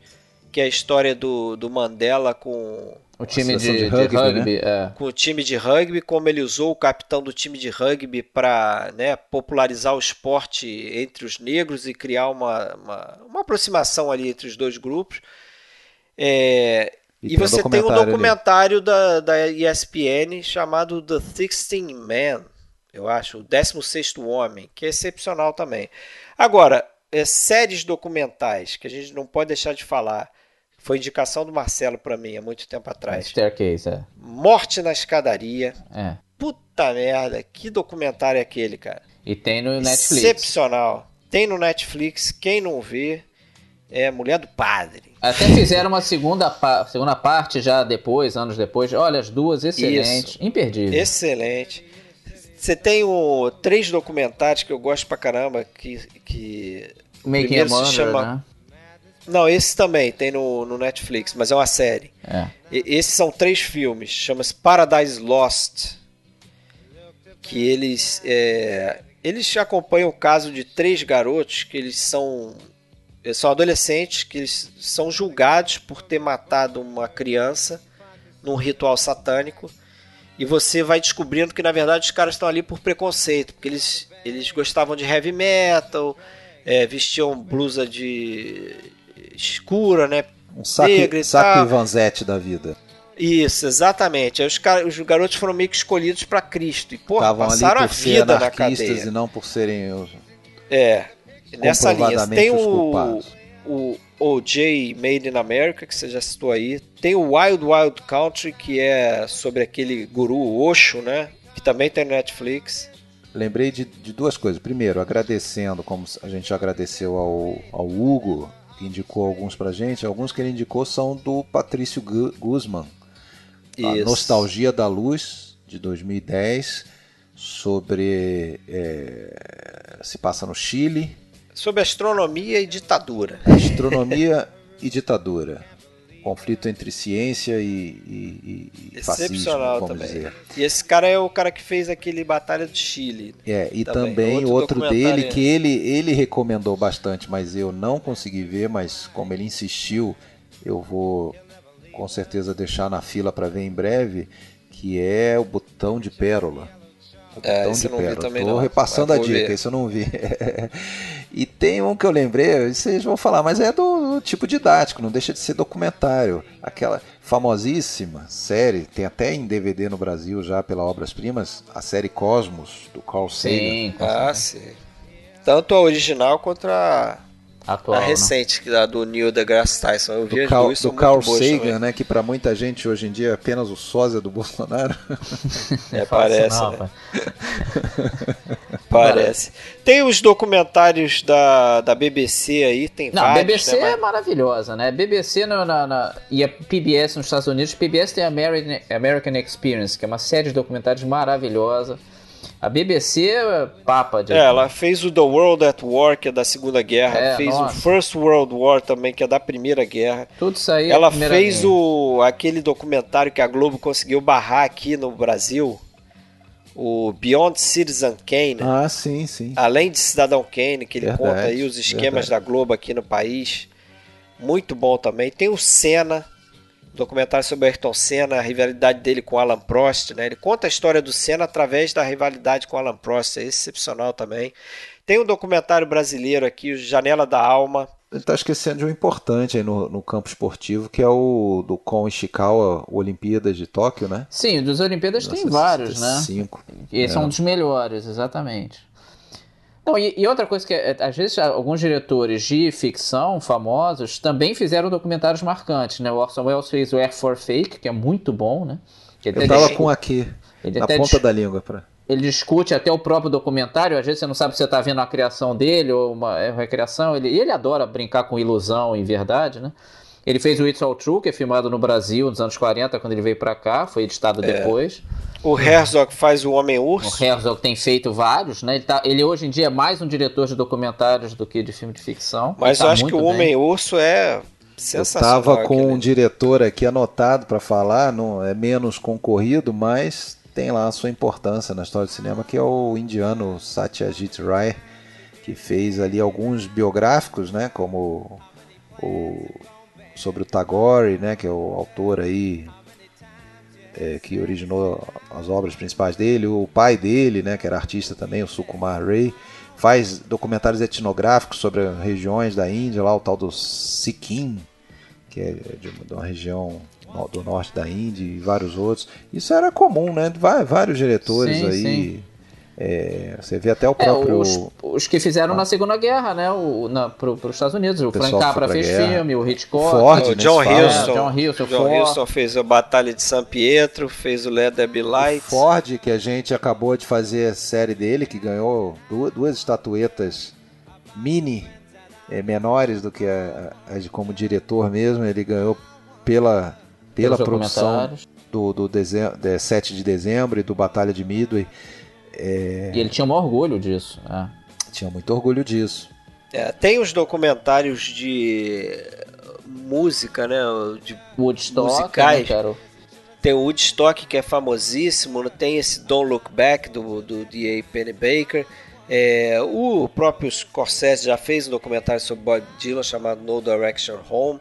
que é a história do, do Mandela com o time de, de, rugby, de rugby né? é. com o time de rugby, como ele usou o capitão do time de rugby para né, popularizar o esporte entre os negros e criar uma, uma, uma aproximação ali entre os dois grupos. É, e, e você um tem um documentário da, da ESPN chamado The Sixteen Man, eu acho, o 16 Homem, que é excepcional também. Agora, é, séries documentais, que a gente não pode deixar de falar. Foi indicação do Marcelo para mim há muito tempo atrás. Staircase, é. Morte na escadaria. É. Puta merda, que documentário é aquele, cara? E tem no Netflix. Excepcional. Tem no Netflix, quem não vê é Mulher do Padre. Até fizeram uma segunda, pa segunda parte já depois, anos depois. Olha, as duas excelentes, imperdíveis. Excelente. Você tem o, três documentários que eu gosto pra caramba, que... que Making a chama... né? Não, esse também tem no, no Netflix, mas é uma série. É. E, esses são três filmes, chama-se Paradise Lost. Que eles. É, eles acompanham o caso de três garotos que eles são. Eles são adolescentes que eles são julgados por ter matado uma criança num ritual satânico. E você vai descobrindo que na verdade os caras estão ali por preconceito, porque eles, eles gostavam de heavy metal, é, vestiam blusa de, escura, né? Um saco, negra saco Ivanzete da vida. Isso, exatamente. Aí os, os garotos foram meio que escolhidos para Cristo. E, pô, passaram a vida na cadeia. e não por serem os É, nessa linha. Tem o, o O.J. Made in America, que você já citou aí. Tem o Wild Wild Country, que é sobre aquele guru Osho, né? Que também tem Netflix. Lembrei de, de duas coisas. Primeiro, agradecendo, como a gente já agradeceu ao, ao Hugo que indicou alguns pra gente. Alguns que ele indicou são do Patrício Guzman. Isso. A Nostalgia da Luz, de 2010, sobre. É, se passa no Chile. Sobre astronomia e ditadura. Astronomia e ditadura conflito entre ciência e, e, e fascismo, vamos também. dizer. E esse cara é o cara que fez aquele Batalha do Chile. É, e também, também outro, outro dele que ele, ele recomendou bastante, mas eu não consegui ver, mas como ele insistiu, eu vou com certeza deixar na fila para ver em breve, que é o Botão de Pérola. É, esse de pérola. Não. repassando a dica, ver. isso eu não vi. e tem um que eu lembrei, vocês vão falar, mas é do, do, tipo didático, não deixa de ser documentário. Aquela famosíssima série, tem até em DVD no Brasil já pela Obras Primas, a série Cosmos, do Carl Sagan. Sim, ah, sim. Tanto a original quanto a Atual, a né? recente, né? do Neil deGrasse Tyson. Eu vi do Carl, duas, do Carl Sagan, né? Que para muita gente hoje em dia é apenas o sósia do Bolsonaro. É, parece. Não, né? parece. Tem os documentários da, da BBC aí, tem não, vários. BBC né, é maravilhosa, né? BBC no, na, na, e a PBS nos Estados Unidos. PBS tem a American, American Experience, que é uma série de documentários maravilhosa. A BBC é papa de. É, ela fez o The World at War, que é da Segunda Guerra. É, fez nossa. o First World War também, que é da Primeira Guerra. Tudo isso aí. É ela é fez o aquele documentário que a Globo conseguiu barrar aqui no Brasil. O Beyond Citizen Kane. Ah, sim, sim. Além de Cidadão Kane, que ele verdade, conta aí os esquemas verdade. da Globo aqui no país. Muito bom também. Tem o Senna, documentário sobre Ayrton Senna, a rivalidade dele com Alan Prost, né? Ele conta a história do Senna através da rivalidade com Alan Prost, é excepcional também. Tem um documentário brasileiro aqui, Janela da Alma. Ele está esquecendo de um importante aí no, no campo esportivo, que é o do Kon Ishikawa, Olimpíadas de Tóquio, né? Sim, dos Olimpíadas tem vários, né? Cinco. Esse é. é um dos melhores, exatamente. Não, e, e, outra coisa que é, às vezes alguns diretores de ficção famosos também fizeram documentários marcantes, né? O Orson Welles fez o Air for Fake, que é muito bom, né? Eu tava com aqui, ele na ponta da língua. Pra... ele discute até o próprio documentário. Às vezes você não sabe se você está vendo a criação dele ou uma é, recriação. Ele, ele adora brincar com ilusão e verdade, né? Ele fez o It's All True, que é filmado no Brasil nos anos 40, quando ele veio para cá, foi editado é. depois. O Herzog faz o Homem-Urso. O Herzog tem feito vários, né? Ele, tá, ele, hoje em dia é mais um diretor de documentários do que de filme de ficção. Mas tá eu acho que o Homem-Urso é sensacional. Eu tava com aquele... um diretor aqui anotado para falar, não é menos concorrido, mas tem lá a sua importância na história do cinema, que é o indiano Satyajit Ray, que fez ali alguns biográficos, né, como o sobre o Tagore, né, que é o autor aí é, que originou as obras principais dele, o pai dele, né, que era artista também, o Sukumar Ray, faz documentários etnográficos sobre regiões da Índia, lá o tal do Sikkim, que é de uma região do norte da Índia e vários outros. Isso era comum, né? Vários diretores sim, aí. Sim. É, você vê até o próprio. É, os, os, que fizeram ah. na Segunda Guerra, né? O, na, pro, os Estados Unidos. O, o Frank Capra fez guerra. filme, o Hitchcock. Ford, o John Huston. É, John Huston, John fez a Batalha de San Pietro, fez o Led Be Light. Ford, que a gente acabou de fazer a série dele, que ganhou duas, duas estatuetas mini, é, menores do que a, a, de como diretor mesmo. Ele ganhou pela pela produção do, do de 7 de dezembro e do Batalha de Midway. É... E ele tinha um orgulho disso. É. Tinha muito orgulho disso. É, tem os documentários de música, né? De Woodstock, né, musicais. Né, tem o Woodstock, que é famosíssimo. Tem esse Don't Look Back, do, do D.A. Pennebaker. É, o próprio Scorsese já fez um documentário sobre Bob Dylan chamado No Direction Home.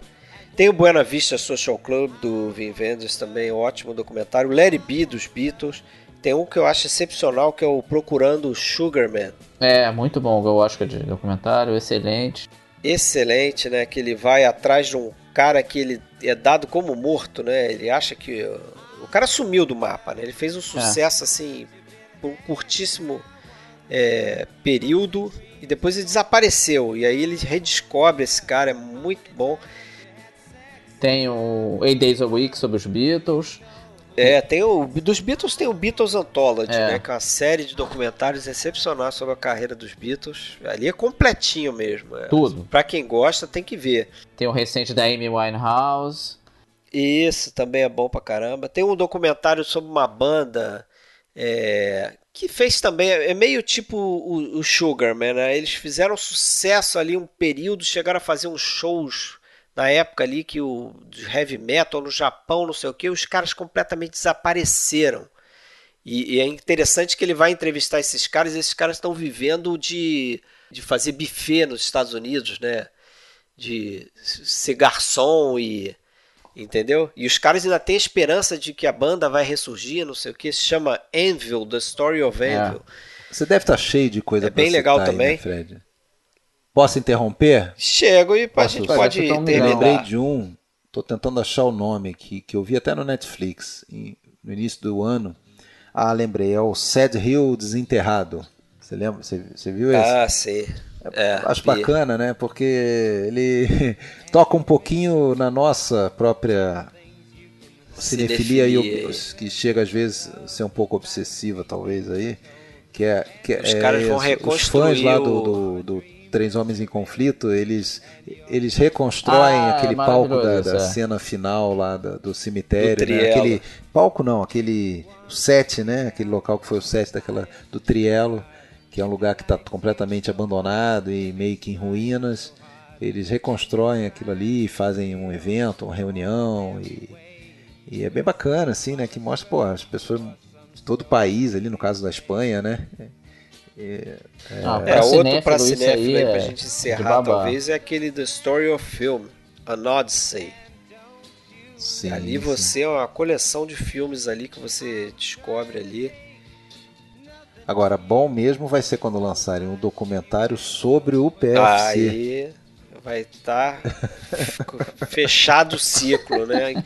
Tem o Buena Vista Social Club do Vin Vendors também, ótimo documentário. Larry B dos Beatles. Tem um que eu acho excepcional que é o Procurando Sugarman. É, muito bom, eu acho que é de documentário, excelente. Excelente, né? Que ele vai atrás de um cara que ele é dado como morto, né? Ele acha que o cara sumiu do mapa, né? Ele fez um é. sucesso é. assim por um curtíssimo é, período e depois ele desapareceu. E aí ele redescobre esse cara, é muito bom. Tem o Eight Days a Week sobre os Beatles. É, tem o. Dos Beatles tem o Beatles Anthology, é. né? Que é uma série de documentários excepcionais sobre a carreira dos Beatles. Ali é completinho mesmo. É. Tudo. Pra quem gosta, tem que ver. Tem o recente da Amy Winehouse. Isso, também é bom pra caramba. Tem um documentário sobre uma banda é, que fez também. É meio tipo o, o Sugarman, né? Eles fizeram sucesso ali um período, chegaram a fazer uns shows na época ali que o heavy metal no Japão, não sei o que, os caras completamente desapareceram. E, e, é interessante que ele vai entrevistar esses caras, e esses caras estão vivendo de, de fazer buffet nos Estados Unidos, né? De ser garçom e. Entendeu? E os caras ainda têm esperança de que a banda vai ressurgir, não sei o que. Se chama Anvil, The Story of é. Anvil. É. Você deve estar cheio de coisa É bem legal aí, também. Né, Fred? Posso interromper? Chego e Posso, a gente pode terminar. lembrei de um, tô tentando achar o nome aqui, que eu vi até no Netflix no início do ano. Ah, lembrei, é o Sad Hill Desenterrado. Você lembra? Você, você viu esse? Ah, sim. É, Acho vi. bacana, né? Porque ele toca um pouquinho na nossa própria cinefilia, cinefilia. que chega às vezes a ser um pouco obsessiva, talvez aí. Que é, que os é, caras vão reconstruir os fãs lá do, do, do Três Homens em Conflito, eles, eles reconstroem ah, aquele palco da, da é. cena final lá da, do cemitério, do né? aquele palco não, aquele set, né? Aquele local que foi o set daquela do Trielo, que é um lugar que está completamente abandonado e meio que em ruínas. Eles reconstroem aquilo ali, fazem um evento, uma reunião e, e é bem bacana assim, né? Que mostra pô, as pessoas de todo o país ali, no caso da Espanha, né? É, ah, é outro para cinéfilo aí, pra é gente encerrar, talvez, é aquele The Story of Film, An Odyssey. Sim, ali você sim. é uma coleção de filmes ali que você descobre ali. Agora, bom mesmo vai ser quando lançarem um documentário sobre o PFC. Aí vai estar tá fechado o ciclo, né?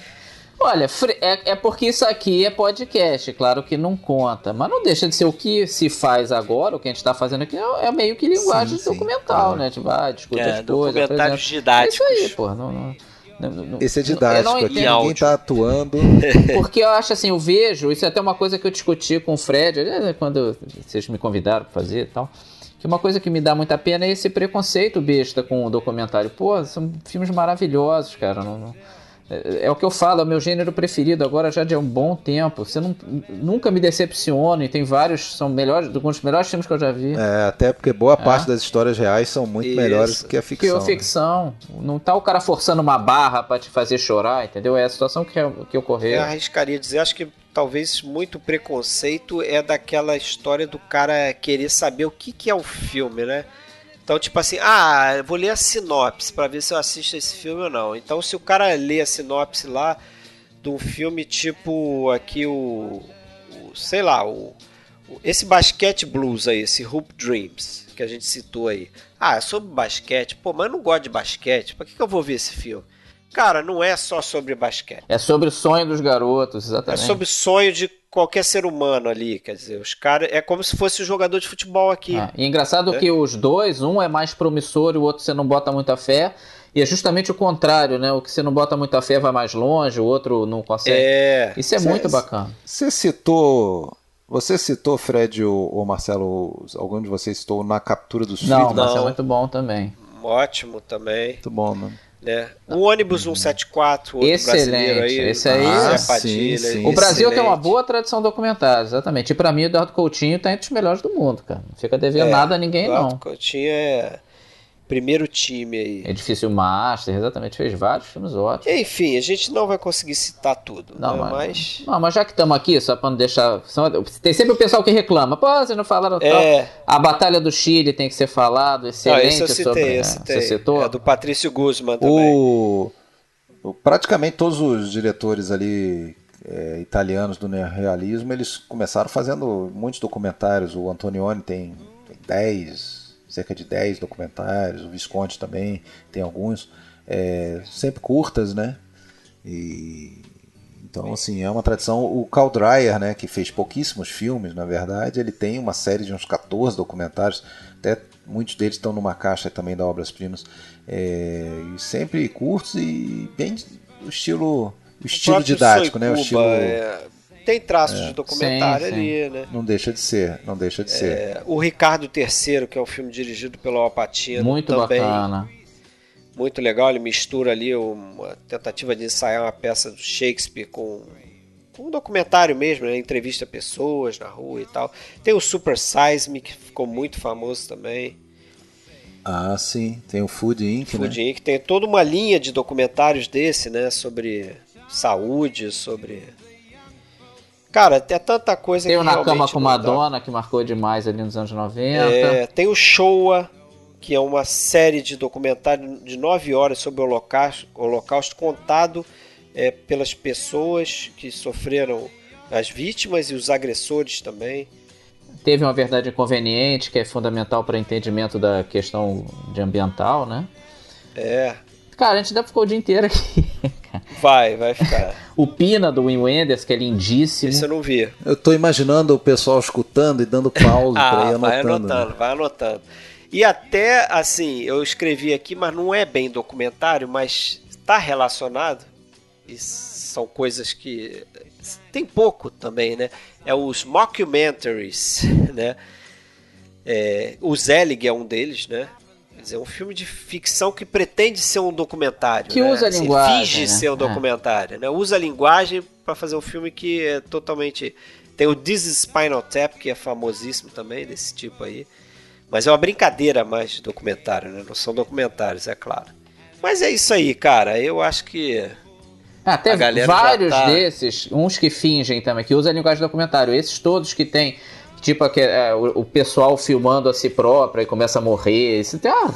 Olha, é, é, porque isso aqui é podcast, claro que não conta, mas não deixa de ser o que se faz agora, o que a gente está fazendo aqui é, é, meio que linguagem sim, documental, sim, né? Tipo, ah, discute é, as coisas. Documentários didáticos. É isso aí, pô. Não, não, Esse é didático, aqui ninguém tá atuando. Porque eu acho assim, eu vejo, isso é até uma coisa que eu discuti com o Fred, quando vocês me convidaram para fazer e tal. Que uma coisa que me dá muita pena é esse preconceito besta com o documentário. Pô, são filmes maravilhosos, cara. Não, não é, é, o que eu falo, é o meu gênero preferido agora já de um bom tempo. Você não, nunca me decepciona e tem vários, são melhores, alguns dos melhores filmes que eu já vi. É, até porque boa é. parte das histórias reais são muito Isso. melhores que a ficção. Que a ficção. Né? Não tá o cara forçando uma barra para te fazer chorar, entendeu? É a situação que, que ocorreu. Eu arriscaria dizer, acho que talvez muito preconceito é daquela história do cara querer saber o que, que é o filme, né? Então, tipo assim, ah, vou ler a sinopse para ver se eu assisto esse filme ou não. Então, se o cara lê a sinopse lá de um filme tipo aqui o, o sei lá, o, o, esse basquete blues aí, esse Hoop Dreams que a gente citou aí. Ah, é sobre basquete. Pô, mas eu não gosto de basquete. Pra que, que eu vou ver esse filme? Cara, não é só sobre basquete. É sobre o sonho dos garotos, exatamente. É sobre o sonho de qualquer ser humano ali, quer dizer, os caras é como se fosse um jogador de futebol aqui. É. E engraçado é. que os dois, um é mais promissor e o outro você não bota muita fé. E é justamente o contrário, né? O que você não bota muita fé vai mais longe, o outro não consegue. É. Isso é cê, muito bacana. Você citou você citou, Fred ou, Marcelo, algum de vocês citou na captura dos Não, Marcelo é muito bom também. Ótimo também. Muito bom, né? Né? O ônibus 174, outro excelente. aí. Esse aí, ah, sim, sim, o Brasil excelente. tem uma boa tradição documentária, exatamente. E para mim, o Eduardo Coutinho está entre os melhores do mundo, cara. Não fica devendo é, nada a ninguém, Eduardo não. Coutinho é primeiro time aí. É difícil Master, exatamente, fez vários filmes ótimos. Enfim, a gente não vai conseguir citar tudo, não, né? mas... Não, mas já que estamos aqui, só para não deixar... Tem sempre o pessoal que reclama, pô, vocês não falaram é... tal. A Batalha do Chile tem que ser falado, excelente esse eu citei, sobre... Eu citei. Você citou? É do Patrício Guzman também. O... Praticamente todos os diretores ali é, italianos do neorrealismo, eles começaram fazendo muitos documentários. O Antonioni tem 10, cerca de 10 documentários, o Visconti também tem alguns, é, sempre curtas, né? E, então, assim, é uma tradição. O Carl Dreyer, né, que fez pouquíssimos filmes, na verdade, ele tem uma série de uns 14 documentários, até muitos deles estão numa caixa também da Obras Primas, é, sempre curtos e bem o estilo, o estilo didático, né? O estilo... É tem traços é. de documentário sim, sim. ali, né? Não deixa de ser, não deixa de ser. É, o Ricardo III, que é um filme dirigido pelo Alpatino, muito também, bacana. Muito legal, ele mistura ali uma tentativa de ensaiar uma peça do Shakespeare com, um documentário mesmo, né? entrevista pessoas na rua e tal. Tem o Super Size Me, que ficou muito famoso também. Ah, sim. Tem o Food Inc. Food né? Inc. Tem toda uma linha de documentários desse, né? Sobre saúde, sobre Cara, tem tanta coisa tem que Tem o Na Cama com Madonna, que marcou demais ali nos anos 90. É, tem o Showa, que é uma série de documentário de nove horas sobre o Holocausto, Holocausto contado é, pelas pessoas que sofreram, as vítimas e os agressores também. Teve uma verdade inconveniente, que é fundamental para o entendimento da questão de ambiental, né? É. Cara, a gente ainda ficou o dia inteiro aqui. Vai, vai ficar. o Pina do Wim Wenders, que é lindíssimo. Isso eu não vi. Eu tô imaginando o pessoal escutando e dando pausa ah, pra ir anotando. Vai anotando, né? vai anotando. E até, assim, eu escrevi aqui, mas não é bem documentário, mas está relacionado. E são coisas que. Tem pouco também, né? É os mockumentaries, né? É, o Zelig é um deles, né? É um filme de ficção que pretende ser um documentário. Que né? usa a assim, linguagem. Finge né? ser um é. documentário, é. né? Usa a linguagem para fazer um filme que é totalmente. Tem o This is Spinal Tap, que é famosíssimo também, desse tipo aí. Mas é uma brincadeira mais de documentário, né? Não são documentários, é claro. Mas é isso aí, cara. Eu acho que. Até vários tá... desses, uns que fingem também, que usam a linguagem do documentário. Esses todos que tem Tipo é, o, o, pessoal filmando a si próprio e começa a morrer. Isso tem uma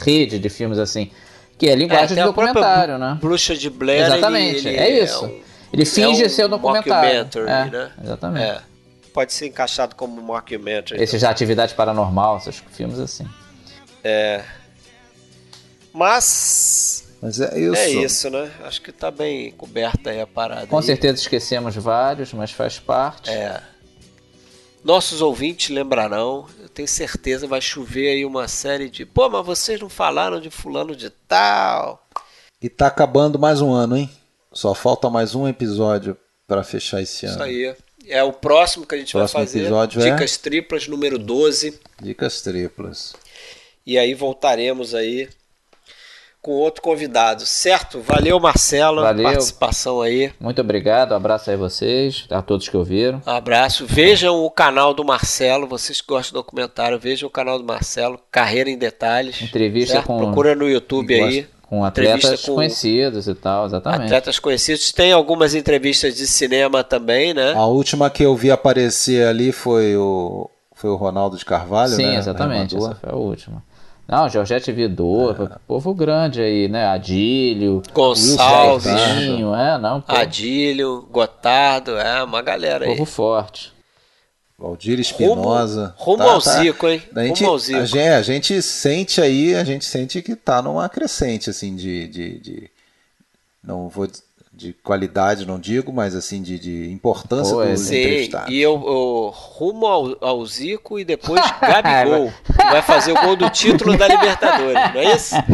rede de filmes assim. Que é linguagem é, de documentário, né? Bruxa de Blair. Exatamente, ele, ele é isso. É um, ele finge é um ser o documentário. É, né? Exatamente. É. Pode ser encaixado como mockumentary. Esse já atividade paranormal, esses filmes assim. É. Mas. Mas é isso. É isso, né? Acho que tá bem coberta aí a parada. Com aí. certeza esquecemos vários, mas faz parte. É. Nossos ouvintes lembrarão, eu tenho certeza vai chover aí uma série de, pô, mas vocês não falaram de fulano de tal. E tá acabando mais um ano, hein? Só falta mais um episódio para fechar esse ano. Isso aí. É o próximo que a gente próximo vai fazer. Episódio Dicas é... triplas número 12. Dicas triplas. E aí voltaremos aí com outro convidado, certo? Valeu, Marcelo, Valeu. participação aí. Muito obrigado, um abraço aí a vocês, a todos que ouviram. Um abraço. Vejam o canal do Marcelo, vocês que gostam do documentário, vejam o canal do Marcelo, Carreira em Detalhes. Entrevista certo? com- Procura no YouTube aí. Com atletas com conhecidos e tal, exatamente. Atletas conhecidos. Tem algumas entrevistas de cinema também, né? A última que eu vi aparecer ali foi o foi o Ronaldo de Carvalho, Sim, né? exatamente, essa foi a última. Não, Georgette Vidor, povo grande aí, né? Adílio, Gonçalves, é, não, pô, Adílio, Gotardo, é uma galera aí. povo forte. Valdir Espinosa. rumo ao Zico, hein? A gente, Rumo ao Zico. A gente, a gente sente aí, a gente sente que tá numa crescente, assim, de. de, de- não vou de qualidade, não digo, mas assim, de, de importância Pô, dos entrevistados. e eu, eu rumo ao, ao Zico e depois Gabigol, que vai fazer o gol do título da Libertadores, não é isso?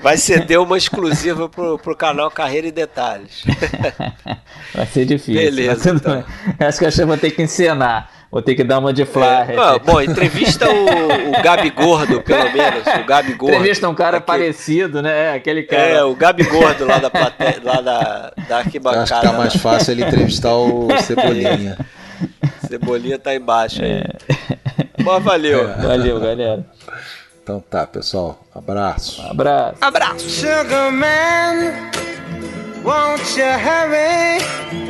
Vai ceder uma exclusiva pro, pro canal Carreira e Detalhes. Vai ser difícil. Beleza, então. Acho que eu vou ter que encenar. Vou ter que dar uma de flyer. Ah, bom, entrevista o, o Gabi Gordo, pelo menos. O Gabi Gordo. Entrevista um cara Aquele- parecido, né? É, aquele cara. É, o Gabi Gordo lá da, plateia, lá da, da Acho que arquibancada. tá mais fácil ele entrevistar o Cebolinha. Cebolinha tá embaixo aí. É. Mas valeu. Valeu, galera. Então tá, pessoal. Abraço. Abraço. Abraço. Sugar man, won't you hurry?